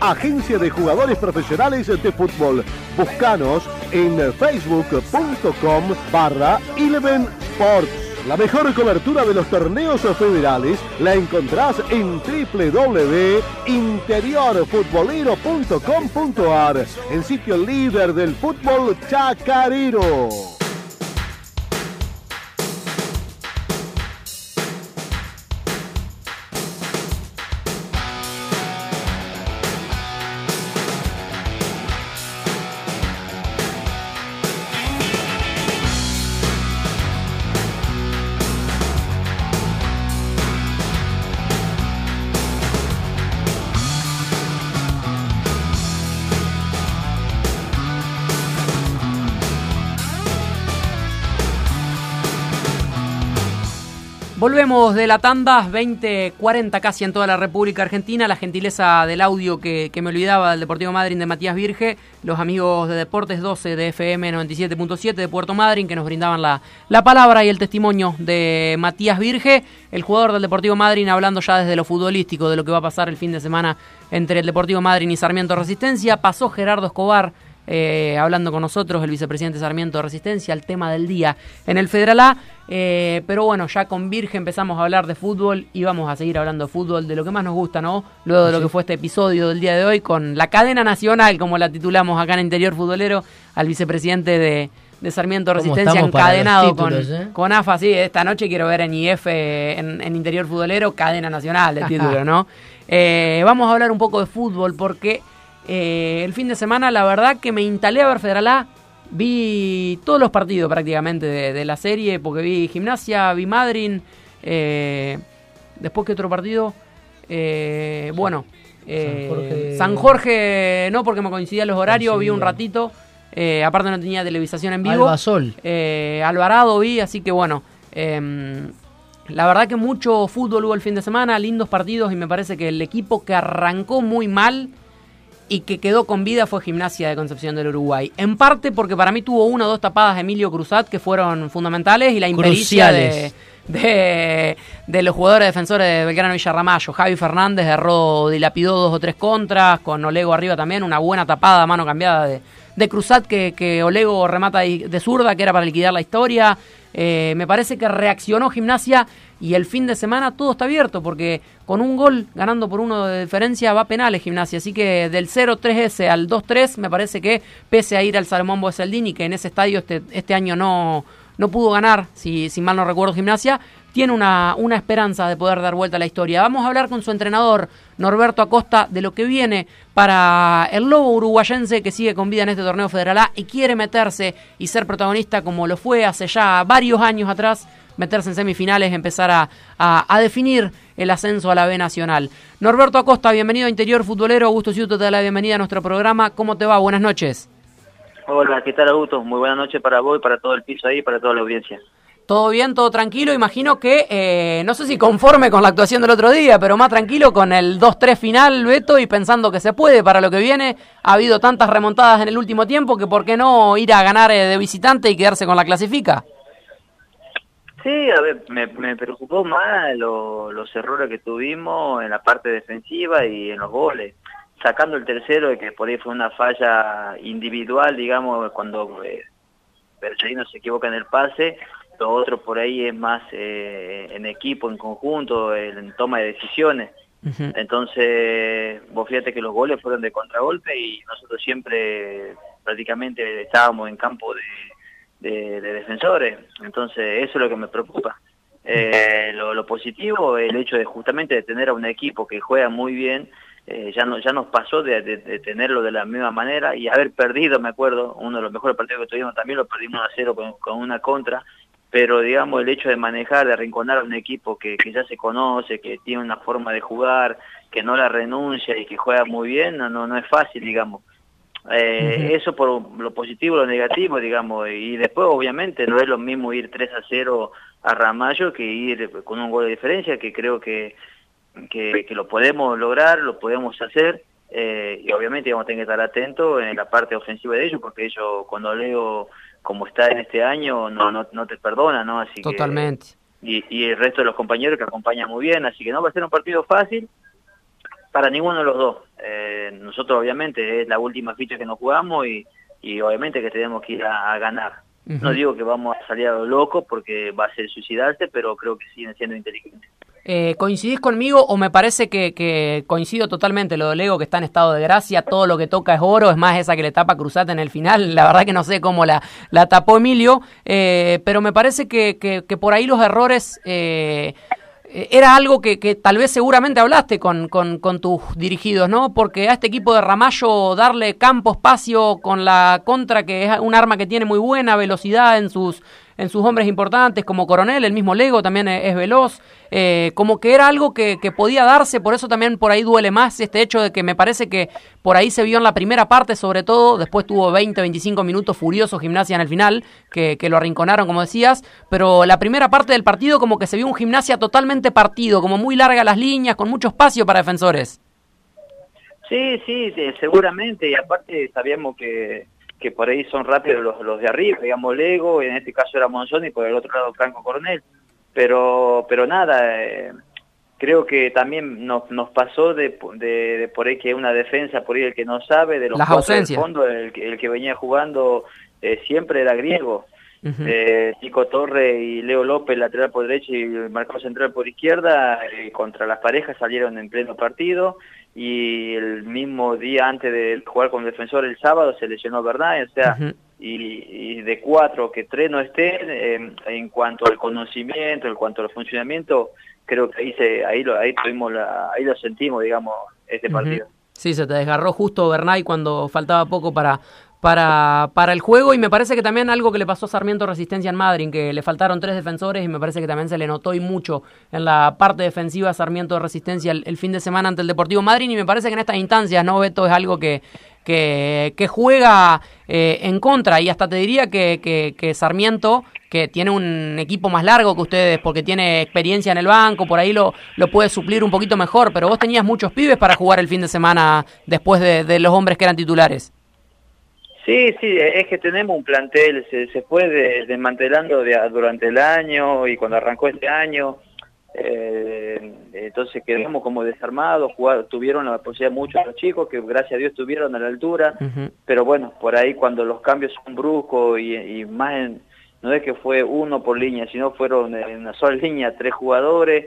agencia de jugadores profesionales de fútbol. Búscanos en facebook.com barra Eleven Sports. La mejor cobertura de los torneos federales la encontrás en www.interiorfutbolero.com.ar, el sitio líder del fútbol chacarero. Volvemos de la tanda, 20.40 casi en toda la República Argentina. La gentileza del audio que, que, me olvidaba del Deportivo Madryn de Matías Virge. Los amigos de Deportes 12 de FM 97.7 de Puerto Madryn que nos brindaban la, la palabra y el testimonio de Matías Virge, el jugador del Deportivo Madryn, hablando ya desde lo futbolístico de lo que va a pasar el fin de semana entre el Deportivo Madryn y Sarmiento Resistencia. Pasó Gerardo Escobar. Eh, hablando con nosotros, el vicepresidente Sarmiento de Resistencia, el tema del día en el Federal A. Eh, pero bueno, ya con Virge empezamos a hablar de fútbol y vamos a seguir hablando de fútbol, de lo que más nos gusta, ¿no? Luego de lo que fue este episodio del día de hoy con la cadena nacional, como la titulamos acá en Interior Futbolero, al vicepresidente de, de Sarmiento Resistencia encadenado títulos, con, eh? con AFA. Sí, esta noche quiero ver en IF, en, en Interior Futbolero, cadena nacional de título, ¿no? Eh, vamos a hablar un poco de fútbol porque eh, el fin de semana, la verdad que me instalé a ver Federal A. Vi todos los partidos prácticamente de, de la serie, porque vi Gimnasia, vi Madryn. Eh, después que otro partido, eh, bueno, San Jorge. San, Jorge. no porque me coincidían los horarios, vi un ratito. aparte no tenía televisación en vivo. Albasol. Alvarado vi, así que bueno. Em, la verdad que mucho fútbol hubo el fin de semana, lindos partidos y me parece que el equipo que arrancó muy mal y que quedó con vida fue Gimnasia de Concepción del Uruguay. En parte porque para mí tuvo una o dos tapadas de Emilio Cruzat que fueron fundamentales y la impericia de, de, de los jugadores defensores de Belgrano Villarramayo. Javi Fernández erró, dilapidó dos o tres contras, con Olego arriba también, una buena tapada a mano cambiada de, de Cruzat que, que Olego remata de, de zurda, que era para liquidar la historia. Eh, me parece que reaccionó Gimnasia y el fin de semana todo está abierto porque con un gol ganando por uno de diferencia va a penales Gimnasia. Así que del 0-3S al 2-3 me parece que pese a ir al Salomón Boeseldini que en ese estadio este, este año no, no pudo ganar, si, si mal no recuerdo Gimnasia, tiene una, una esperanza de poder dar vuelta a la historia. Vamos a hablar con su entrenador, Norberto Acosta, de lo que viene para el Lobo uruguayense que sigue con vida en este torneo federal A y quiere meterse y ser protagonista como lo fue hace ya varios años atrás, meterse en semifinales, empezar a, a, a definir el ascenso a la B Nacional. Norberto Acosta, bienvenido a Interior Futbolero. Augusto Ciuto te da la bienvenida a nuestro programa. ¿Cómo te va? Buenas noches. Hola, ¿qué tal Augusto? Muy buenas noches para vos y para todo el piso ahí para toda la audiencia. Todo bien, todo tranquilo. Imagino que, eh, no sé si conforme con la actuación del otro día, pero más tranquilo con el 2-3 final, Beto, y pensando que se puede para lo que viene. Ha habido tantas remontadas en el último tiempo que por qué no ir a ganar eh, de visitante y quedarse con la clasifica. Sí, a ver, me, me preocupó más lo, los errores que tuvimos en la parte defensiva y en los goles. Sacando el tercero, que por ahí fue una falla individual, digamos, cuando eh, Bergerino se equivoca en el pase, lo otro por ahí es más eh, en equipo, en conjunto, en toma de decisiones. Uh -huh. Entonces, vos fíjate que los goles fueron de contragolpe y nosotros siempre prácticamente estábamos en campo de, de, de defensores. Entonces, eso es lo que me preocupa. Eh, lo, positivo, el hecho de justamente de tener a un equipo que juega muy bien, eh, ya, no, ya nos pasó de, de, de, tenerlo de la misma manera y haber perdido, me acuerdo, uno de los mejores partidos que tuvimos también lo perdimos a cero con, con una contra, pero digamos el hecho de manejar, de arrinconar a un equipo que, que ya se conoce, que tiene una forma de jugar, que no la renuncia y que juega muy bien, no, no, no es fácil, digamos. Eh, uh -huh. Eso por lo positivo, lo negativo, digamos, y después obviamente no es lo mismo ir 3 a 0 a Ramallo que ir con un gol de diferencia, que creo que, que, que lo podemos lograr, lo podemos hacer, eh, y obviamente vamos a tener que estar atentos en la parte ofensiva de ellos, porque ellos cuando leo como está en este año no no, no te perdona, ¿no? Así Totalmente. Que, y, y el resto de los compañeros que acompañan muy bien, así que no va a ser un partido fácil para ninguno de los dos. Eh, nosotros obviamente es la última ficha que nos jugamos y, y obviamente que tenemos que ir a, a ganar. Uh -huh. No digo que vamos a salir a lo loco porque va a ser suicidarse, pero creo que siguen siendo inteligentes. Eh, ¿Coincidís conmigo o me parece que, que, coincido totalmente lo de Lego que está en estado de gracia, todo lo que toca es oro, es más esa que le tapa Cruzate en el final, la verdad que no sé cómo la, la tapó Emilio, eh, pero me parece que, que, que, por ahí los errores eh, era algo que, que, tal vez seguramente hablaste con, con, con, tus dirigidos, ¿no? Porque a este equipo de Ramallo darle campo, espacio con la contra, que es un arma que tiene muy buena velocidad en sus en sus hombres importantes, como Coronel, el mismo Lego también es, veloz, eh, como que era algo que, que, podía darse, por eso también por ahí duele más este hecho de que me parece que por ahí se vio en la primera parte sobre todo, después tuvo 20, 25 minutos furioso gimnasia en el final, que, que lo arrinconaron como decías, pero la primera parte del partido como que se vio un gimnasia totalmente partido, como muy larga las líneas, con mucho espacio para defensores. Sí, sí, sí seguramente, y aparte sabíamos que que por ahí son rápidos los, los de arriba, digamos Lego, en este caso era Monzón y por el otro lado Franco Coronel. Pero, pero nada, eh, creo que también nos, nos pasó de, de, de, por ahí que una defensa, por ahí el que no sabe, de los Las ausencias. del fondo, el, el, que venía jugando eh, siempre era griego. Uh -huh. eh, Chico Torre y Leo López, lateral por derecha y Marcos Central por izquierda, eh, contra las parejas salieron en pleno partido y el mismo día antes de jugar con defensor el sábado se lesionó Bernay, o sea, uh -huh. y, y, de cuatro que tres no estén, eh, en cuanto al conocimiento, en cuanto al funcionamiento, creo que ahí se, ahí lo, ahí tuvimos la, ahí lo sentimos, digamos, este partido. Uh -huh. Sí, se te desgarró justo Bernay cuando faltaba poco para, para, para el juego y me parece que también algo que le pasó a Sarmiento Resistencia en Madrid, que le faltaron tres defensores y me parece que también se le notó y mucho en la parte defensiva a Sarmiento de Resistencia el, fin de semana ante el Deportivo Madrid y me parece que en estas instancias, ¿no, Beto? Es algo que, que, juega eh, en contra y hasta te diría que, que, Sarmiento que tiene un equipo más largo que ustedes porque tiene experiencia en el banco, por ahí lo, lo puede suplir un poquito mejor, pero vos tenías muchos pibes para jugar el fin de semana después de, de los hombres que eran titulares. Sí, sí, es que tenemos un plantel, se, se fue desmantelando durante el año y cuando arrancó este año, eh, entonces quedamos como desarmados, tuvieron la posibilidad muchos los chicos que gracias a Dios estuvieron a la altura, pero bueno, por ahí cuando los cambios son bruscos y, y más en, no es que fue uno por línea, sino fueron en una sola línea tres jugadores,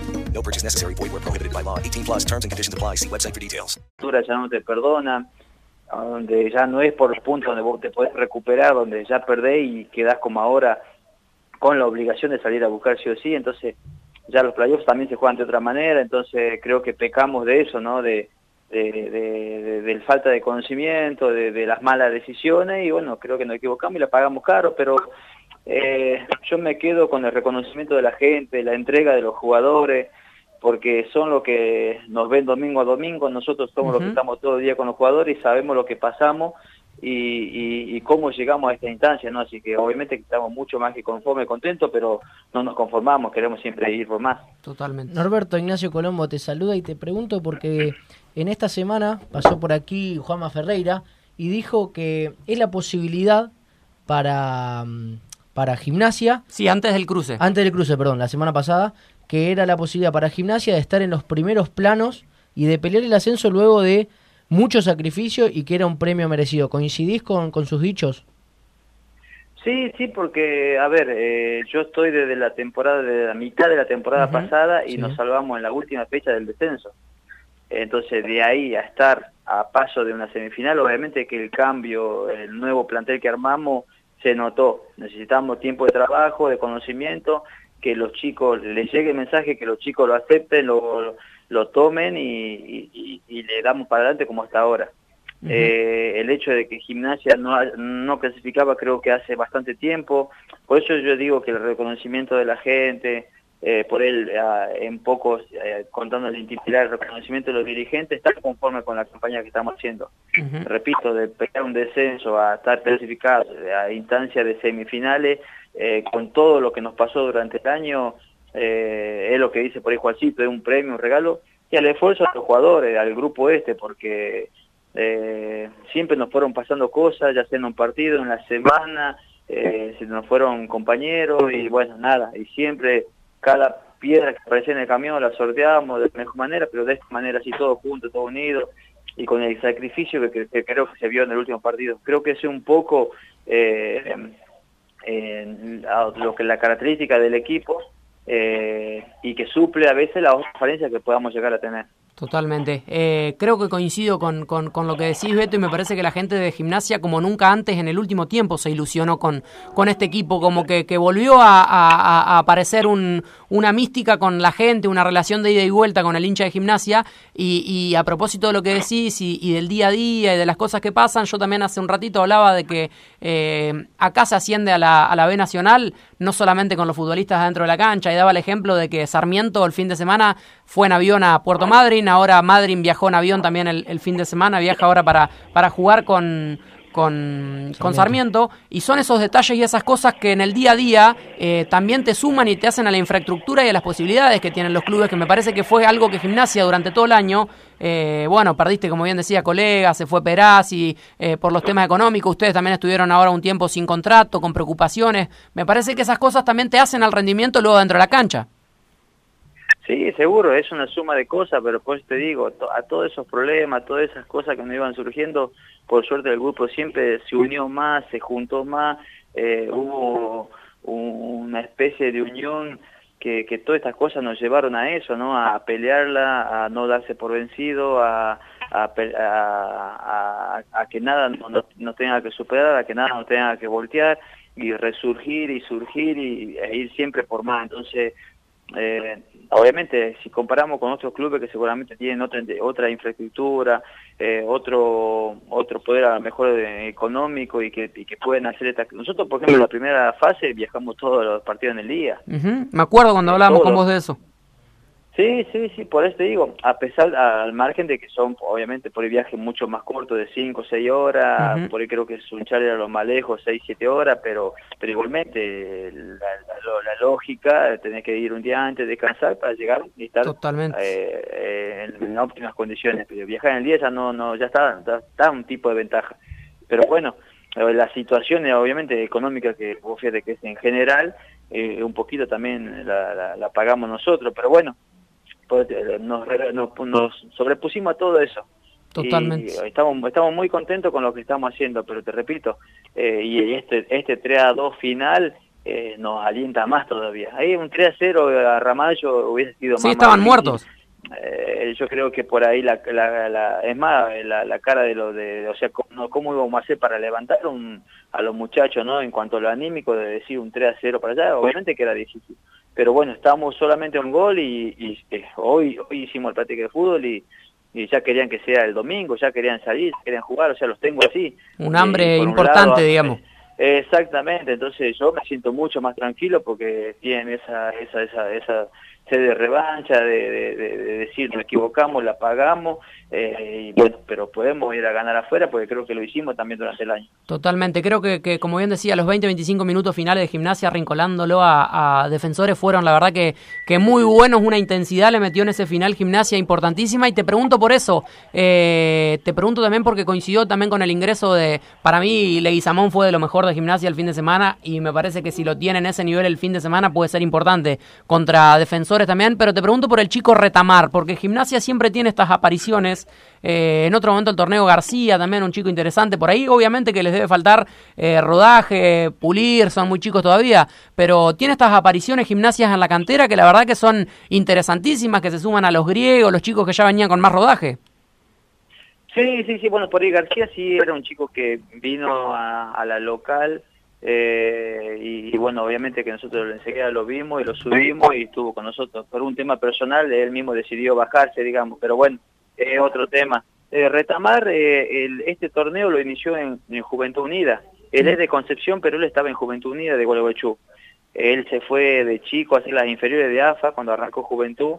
No purchase necessary. Void where prohibited by law. 18 plus terms and conditions apply. See website for details. Ya no te perdona, donde ya no es por los puntos donde vos te podés recuperar, donde ya perdés y quedás como ahora con la obligación de salir a buscar sí o sí. Entonces ya los playoffs también se juegan de otra manera, entonces creo que pecamos de eso, ¿no? De, de, de, falta de conocimiento, de, las malas decisiones y bueno, creo que nos equivocamos y la pagamos caro, pero eh, yo me quedo con el reconocimiento de la gente, la entrega de los jugadores, porque son los que nos ven domingo a domingo, nosotros somos los que estamos todo el día con los jugadores y sabemos lo que pasamos y, y, cómo llegamos a esta instancia, ¿no? Así que obviamente estamos mucho más que conformes, contentos, pero no nos conformamos, queremos siempre ir por más. Totalmente. Norberto Ignacio Colombo te saluda y te pregunto porque en esta semana pasó por aquí Juanma Ferreira y dijo que es la posibilidad para, mm, para gimnasia. Sí, antes del cruce. Antes del cruce, perdón, la semana pasada, que era la posibilidad para gimnasia de estar en los primeros planos y de pelear el ascenso luego de mucho sacrificio y que era un premio merecido. ¿Coincidís con, con sus dichos? Sí, sí, porque, a ver, eh, yo estoy desde la temporada, de la mitad de la temporada pasada y nos salvamos en la última fecha del descenso. Entonces, de ahí a estar a paso de una semifinal, obviamente que el cambio, el nuevo plantel que armamos, se notó. Necesitamos tiempo de trabajo, de conocimiento, que los chicos, les llegue el mensaje, que los chicos lo acepten, lo, lo tomen y, le damos para adelante como hasta ahora. Eh, el hecho de que gimnasia no, no clasificaba creo que hace bastante tiempo, por eso yo digo que el reconocimiento de la gente, eh, por él ah, en pocos, eh, contando el intimidad, el reconocimiento de los dirigentes, está conforme con la campaña que estamos haciendo. Repito, de pegar un descenso a estar clasificados a instancia de semifinales, con todo lo que nos pasó durante el año, eh, es lo que dice por ahí Juancito, es un premio, un regalo, y al esfuerzo de los jugadores, al grupo este, porque eh, siempre nos fueron pasando cosas, ya sea en un partido, en la semana, eh, se nos fueron compañeros y bueno, nada, y siempre cada piedra que aparecía en el camión la sorteábamos de la mejor manera, pero de esta manera así todo junto, todo unido, y con el sacrificio que, creo que se vio en el último partido. Creo que es un poco eh, lo que la característica del equipo eh, y que suple a veces la falencia que podamos llegar a tener. Totalmente. Eh, creo que coincido con, con, lo que decís, Beto, y me parece que la gente de gimnasia, como nunca antes en el último tiempo, se ilusionó con, con este equipo, como que, que volvió a, a, aparecer un, una mística con la gente, una relación de ida y vuelta con el hincha de gimnasia. Y, y a propósito de lo que decís y, del día a día y de las cosas que pasan, yo también hace un ratito hablaba de que eh, acá se asciende a la, a la B Nacional, no solamente con los futbolistas dentro de la cancha, y daba el ejemplo de que Sarmiento el fin de semana fue en avión a Puerto Madryn, ahora Madryn viajó en avión también el, fin de semana, viaja ahora para, para jugar con, con, Sarmiento. y son esos detalles y esas cosas que en el día a día eh, también te suman y te hacen a la infraestructura y a las posibilidades que tienen los clubes, que me parece que fue algo que gimnasia durante todo el año, eh, bueno, perdiste, como bien decía, colegas, se fue Perazzi, eh, por los temas económicos, ustedes también estuvieron ahora un tiempo sin contrato, con preocupaciones, me parece que esas cosas también te hacen al rendimiento luego dentro de la cancha. Sí, seguro, es una suma de cosas, pero pues te digo, a todos esos problemas, todas esas cosas que nos iban surgiendo, por suerte el grupo siempre se unió más, se juntó más, eh, hubo un- una especie de unión que, que todas estas cosas nos llevaron a eso, ¿no? A pelearla, a no darse por vencido, a, a, a- a- a que nada no- tenga que superar, a que nada nos tenga que voltear y resurgir y surgir y, e ir siempre por más. Entonces, eh, obviamente, si comparamos con otros clubes que seguramente tienen otra, otra infraestructura, eh, otro otro poder a lo mejor eh, económico y que, y que pueden hacer esta... Nosotros, por ejemplo, en la primera fase viajamos todos los partidos en el día. Me acuerdo cuando hablábamos todo. con vos de eso. Sí, sí, sí, por eso te digo, a pesar, al margen de que son, obviamente, por el viaje mucho más corto, de 5 o 6 horas, por ahí creo que Sunchal era lo más lejos, 6, 7 horas, pero pero igualmente la, la- la lógica, tenés que ir un día antes, descansar para llegar y estar Totalmente. eh, eh, en, en óptimas condiciones, pero viajar en el día ya no, no ya está, está un tipo de ventaja. Pero bueno, eh, la situación eh, obviamente económica que vos fíjate que es en general, eh, un poquito también la, la- la pagamos nosotros, pero bueno, nos, re- nos, nos sobrepusimos a todo eso. Totalmente. Y estamos, estamos muy contentos con lo que estamos haciendo, pero te repito, eh, y este, este 3 a 2 final eh, nos alienta más todavía. Ahí un 3 a 0 a Ramallo hubiese sido Sí, más estaban más muertos. eh, yo creo que por ahí la, la, la- es más la, la cara de lo de o sea cómo, cómo íbamos a hacer para levantar un, a los muchachos no en cuanto a lo anímico de decir un 3 a 0 para allá obviamente que era difícil pero bueno estábamos solamente un gol y, y, eh, hoy hoy hicimos el práctica de fútbol y, y ya querían que sea el domingo ya querían salir ya querían jugar o sea los tengo así Un Eh, hambre un importante, lado, digamos. Exactamente, entonces yo me siento mucho más tranquilo porque tienen esa esa esa esa de revancha, de, de- de- de decir nos equivocamos, la pagamos, eh, bueno, pero podemos ir a ganar afuera porque creo que lo hicimos también durante el año. Totalmente, creo que, como bien decía, los 20-25 minutos finales de gimnasia arrincolándolo a, defensores fueron la verdad que, que muy buenos, una intensidad le metió en ese final gimnasia importantísima. Y te pregunto por eso, eh, te pregunto también porque coincidió también con el ingreso de, para mí Leguizamón fue de lo mejor de gimnasia el fin de semana. Y me parece que si lo tiene en ese nivel el fin de semana puede ser importante. Contra defensores también, pero te pregunto por el chico Retamar, porque gimnasia siempre tiene estas apariciones, eh, en otro momento el torneo García también un chico interesante por ahí, obviamente que les debe faltar eh, rodaje, pulir, son muy chicos todavía, pero tiene estas apariciones gimnasias en la cantera que la verdad que son interesantísimas, que se suman a los griegos, los chicos que ya venían con más rodaje. Sí, sí, sí, bueno, por ahí García sí era un chico que vino a, a la local eh, y, y bueno, obviamente que nosotros enseguida lo vimos y lo subimos y estuvo con nosotros. Por un tema personal, él mismo decidió bajarse, digamos, pero bueno, es otro tema. Eh, Retamar, eh, el- este torneo lo inició en, en Juventud Unida. Él es de Concepción, pero él estaba en Juventud Unida de Gualeguaychú. Él se fue de chico a hacer las inferiores de AFA cuando arrancó Juventud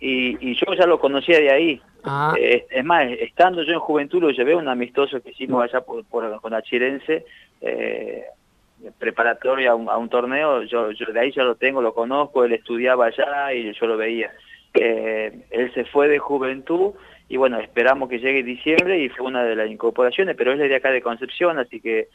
y, y yo ya lo conocía de ahí. Ah. Eh, es más, estando yo en Juventud lo llevé a un amistoso que hicimos allá por, por- con Achirense, eh, preparatoria a un, torneo, yo, yo de ahí ya lo tengo, lo conozco, él estudiaba allá y yo lo veía. Eh, él se fue de Juventud y bueno, esperamos que llegue diciembre y fue una de las incorporaciones, pero él es de acá de Concepción, así que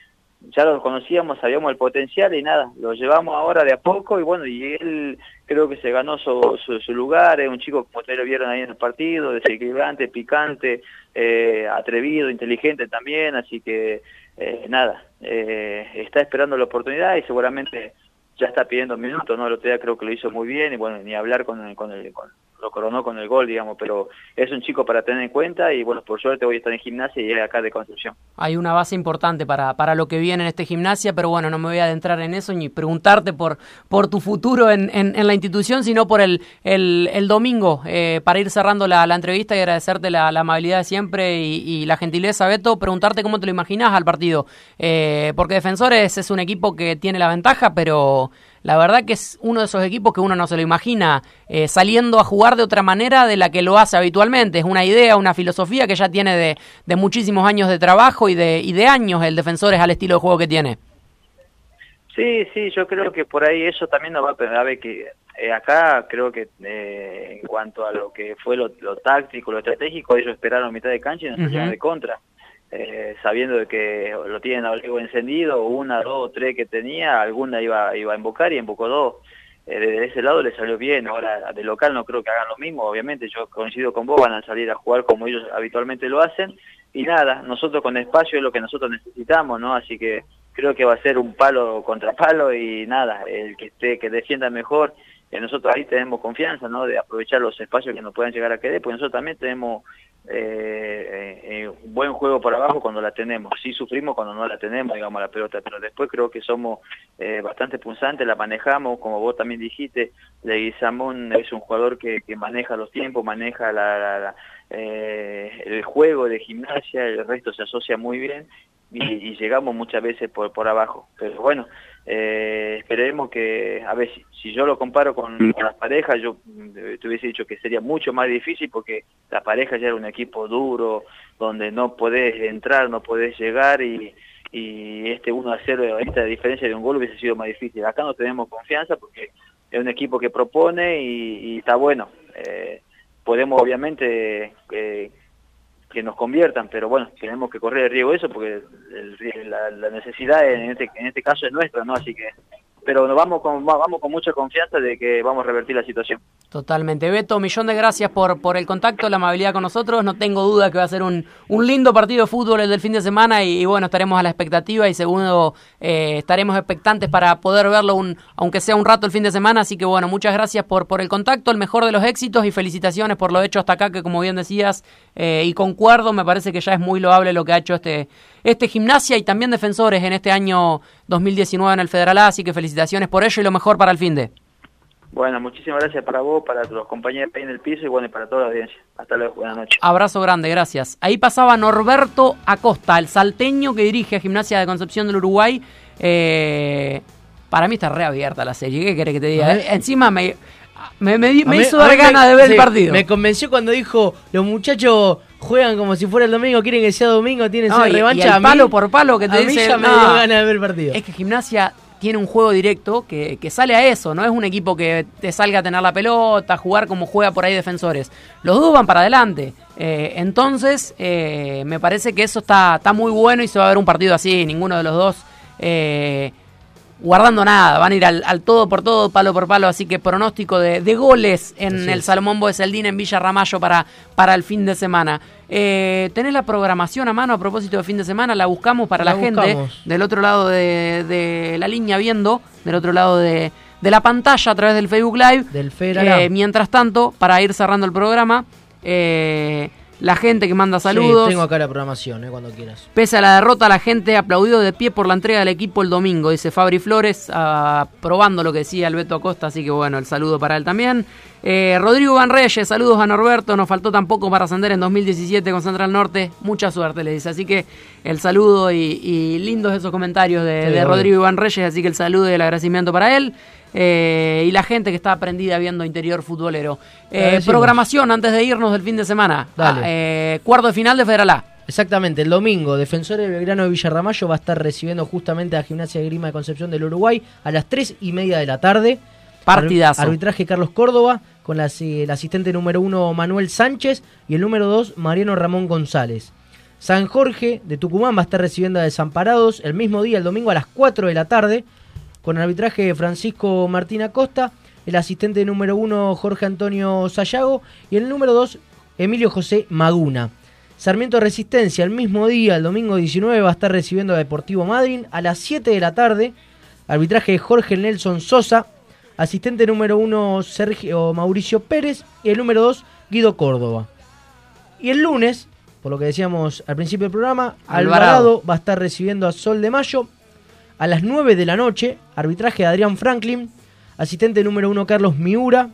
ya lo conocíamos, sabíamos el potencial y nada, lo llevamos ahora de a poco y bueno, y él creo que se ganó su, su, su lugar, es un chico como ustedes lo vieron ahí en el partido, desequilibrante, picante, eh, atrevido, inteligente también, así que eh, nada, eh, está esperando la oportunidad y seguramente ya está pidiendo minutos, ¿no? El otro creo que lo hizo muy bien y bueno, ni hablar con con el, con- lo coronó con el gol, digamos, pero es un chico para tener en cuenta y bueno, por suerte hoy está en gimnasia y acá de Concepción. Hay una base importante para, para lo que viene en este gimnasia, pero bueno, no me voy a adentrar en eso ni preguntarte por, por tu futuro en, en, en la institución, sino por el, el, domingo, eh, para ir cerrando la, la entrevista y agradecerte la, amabilidad de siempre y, y la gentileza, Beto, preguntarte cómo te lo imaginas al partido, eh, porque Defensores es un equipo que tiene la ventaja, pero la verdad que es uno de esos equipos que uno no se lo imagina eh, saliendo a jugar de otra manera de la que lo hace habitualmente. Es una idea, una filosofía que ya tiene de, de muchísimos años de trabajo y de, y de años el Defensores al estilo de juego que tiene. Sí, sí, yo creo que por ahí eso también nos va a a ver que eh, acá creo que eh, en cuanto a lo que fue lo, lo táctico, lo estratégico, ellos esperaron mitad de cancha y nos Ujú. salieron de contra. Eh, sabiendo de que lo tienen a Olego encendido, una, dos, tres que tenía, alguna iba, iba a invocar y invocó dos. eh, desde ese lado le salió bien. Ahora, de local no creo que hagan lo mismo. Obviamente, yo coincido con vos, van a salir a jugar como ellos habitualmente lo hacen. Y nada, nosotros con espacio es lo que nosotros necesitamos, ¿no? Así que creo que va a ser un palo contra palo y nada, el que esté, que defienda mejor. Eh, nosotros ahí tenemos confianza, ¿no? De aprovechar los espacios que nos puedan llegar a querer, porque nosotros también tenemos eh, eh, un buen juego por abajo cuando la tenemos. Sí sufrimos cuando no la tenemos, digamos, la pelota, pero después creo que somos eh, bastante punzantes, la manejamos, como vos también dijiste, Leguizamón es un jugador que, que maneja los tiempos, maneja la, la, la eh, el juego de gimnasia, el resto se asocia muy bien y, y llegamos muchas veces por, por abajo. Pero bueno, eh, esperemos que, a ver, si, si yo lo comparo con, con las parejas, yo eh, te hubiese dicho que sería mucho más difícil porque la pareja ya era un equipo duro, donde no podés entrar, no podés llegar y, y este 1 a 0, esta diferencia de un gol hubiese sido más difícil. Acá no tenemos confianza porque es un equipo que propone y, y está bueno. Eh, podemos obviamente eh, que nos conviertan, pero bueno, tenemos que correr el riesgo de eso porque el- la, la necesidad en este, en este caso es nuestra, ¿no? Así que, pero nos vamos con, va- vamos con mucha confianza de que vamos a revertir la situación. Totalmente. Beto, millón de gracias por, por el contacto, la amabilidad con nosotros. No tengo duda que va a ser un, un lindo partido de fútbol el del fin de semana y, y bueno, estaremos a la expectativa y segundo, eh, estaremos expectantes para poder verlo, un, aunque sea un rato el fin de semana. Así que bueno, muchas gracias por, por el contacto, el mejor de los éxitos y felicitaciones por lo hecho hasta acá, que como bien decías, eh, y concuerdo, me parece que ya es muy loable lo que ha hecho este, este gimnasia y también defensores en este año 2019 en el Federal A, así que felicitaciones por ello y lo mejor para el fin de. Bueno, muchísimas gracias para vos, para los compañeros ahí en el piso y bueno, y para toda la audiencia. Hasta luego, buenas noches. Abrazo grande, gracias. Ahí pasaba Norberto Acosta, el salteño que dirige a Gimnasia de Concepción del Uruguay. Eh, para mí está reabierta la serie, ¿qué querés que te diga? Eh, Encima me, me, me hizo dar ganas de ver sí, el partido. Me convenció cuando dijo, los muchachos juegan como si fuera el domingo, quieren que sea domingo, tienen No, esa y- y revancha. mí- palo por palo que te a mí dice, ya me no. dio ganas de ver el partido. Es que Gimnasia tiene un juego directo que, que sale a eso, no es un equipo que te salga a tener la pelota, jugar como juega por ahí defensores. Los dos van para adelante. Eh, entonces, eh, me parece que eso está, está muy bueno y se va a ver un partido así, ninguno de los dos eh, guardando nada, van a ir al, al todo por todo, palo por palo, así que pronóstico de, de goles en Así el es. Salomón Boeseldín en Villa Ramallo para, para el fin de semana. Eh, ¿Tenés la programación a mano a propósito de fin de semana? La buscamos para la, La gente buscamos. del otro lado de, de la línea viendo, del otro lado de, de la pantalla a través del Facebook Live. Del Eh, mientras tanto, para ir cerrando el programa, eh, la gente que manda saludos. Sí, tengo acá la programación, eh, cuando quieras. Pese a la derrota, la gente aplaudió de pie por la entrega del equipo el domingo, dice Fabri Flores, aprobando lo que decía el Beto Acosta, así que bueno, el saludo para él también. Eh, Rodrigo Van Reyes, saludos a Norberto, nos faltó tampoco para ascender en 2017 con Central Norte, mucha suerte le dice, así que el saludo y, y lindos esos comentarios de, Sí, de obvio. Rodrigo Iván Reyes, así que el saludo y el agradecimiento para él. Eh, y la gente que está aprendida viendo interior futbolero. Eh, programación antes de irnos del fin de semana. Dale. Ah, eh, cuarto de final de Federal A. Exactamente, el domingo, Defensores de Belgrano de Villarramayo va a estar recibiendo justamente a Gimnasia de Grima de Concepción del Uruguay a las 3 y media de la tarde. Partidazo. Ar- Arbitraje Carlos Córdoba, con la el asistente número 1 Manuel Sánchez y el número 2 Mariano Ramón González. San Jorge de Tucumán va a estar recibiendo a Desamparados el mismo día, el domingo a las 4 de la tarde, con arbitraje de Francisco Martín Acosta, el asistente número 1 Jorge Antonio Sayago y el número 2 Emilio José Maguna. Sarmiento Resistencia el mismo día, el domingo 19, va a estar recibiendo a Deportivo Madryn a las 7 de la tarde. Arbitraje de Jorge Nelson Sosa, asistente número 1 Sergio Mauricio Pérez y el número 2 Guido Córdoba. Y el lunes, por lo que decíamos al principio del programa, Alvarado. Alvarado va a estar recibiendo a Sol de Mayo a las 9 de la noche. Arbitraje de Adrián Franklin, asistente número 1 Carlos Miura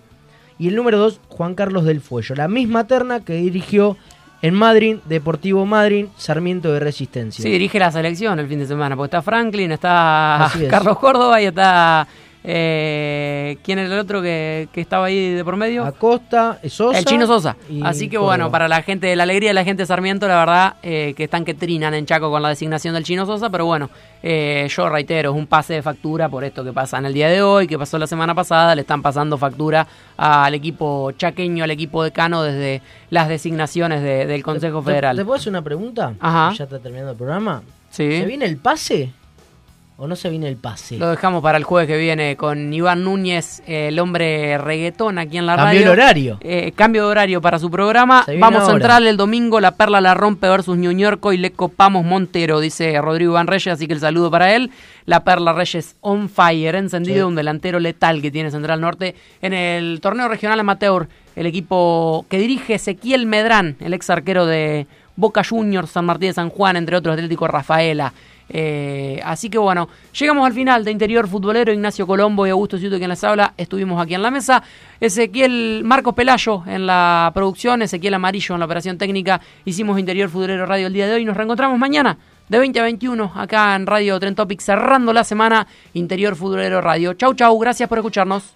y el número 2 Juan Carlos del Fuello. La misma terna que dirigió en Madrid, Deportivo Madrid, Sarmiento de Resistencia. Sí, dirige la selección el fin de semana, porque está Franklin, está es. Carlos Córdoba y está... Eh, ¿Quién era el otro que, que estaba ahí de por medio? Acosta, Sosa. el Chino Sosa. Así que bueno, para la gente de la alegría de la gente de Sarmiento, la verdad eh, que están que trinan en Chaco con la designación del Chino Sosa, pero bueno, eh, yo reitero, es un pase de factura por esto que pasa en el día de hoy, que pasó la semana pasada, le están pasando factura al equipo chaqueño, al equipo decano desde las designaciones de- del Consejo ¿Te- Federal. ¿Te, puedo hacer una pregunta? Ajá. Ya está terminando el programa. Sí. ¿Se viene el pase? ¿O no se viene el pase? Lo dejamos para el jueves que viene con Iván Núñez, eh, el hombre reggaetón aquí en la Cambió radio. el horario. Eh, cambio de horario para su programa. Vamos ahora. Central el domingo, La Perla la rompe versus Ñuñorco y le copamos Montero, dice Rodrigo Iván Reyes, así que el saludo para él. La Perla Reyes on fire, encendido, Sí. un delantero letal que tiene Central Norte. En el torneo regional amateur, el equipo que dirige Ezequiel Medrán, el ex arquero de Boca Juniors, San Martín de San Juan, entre otros, Atlético Rafaela. Eh, así que bueno, llegamos al final de Interior Futbolero, Ignacio Colombo y Augusto Ciuto quien les habla, estuvimos aquí en la mesa, Ezequiel Marcos Pelayo en la producción, Ezequiel Amarillo en la operación técnica, hicimos Interior Futbolero Radio el día de hoy, nos reencontramos mañana de 20 a 21 acá en Radio Tren Topic cerrando la semana Interior Futbolero Radio. Chau chau, gracias por escucharnos.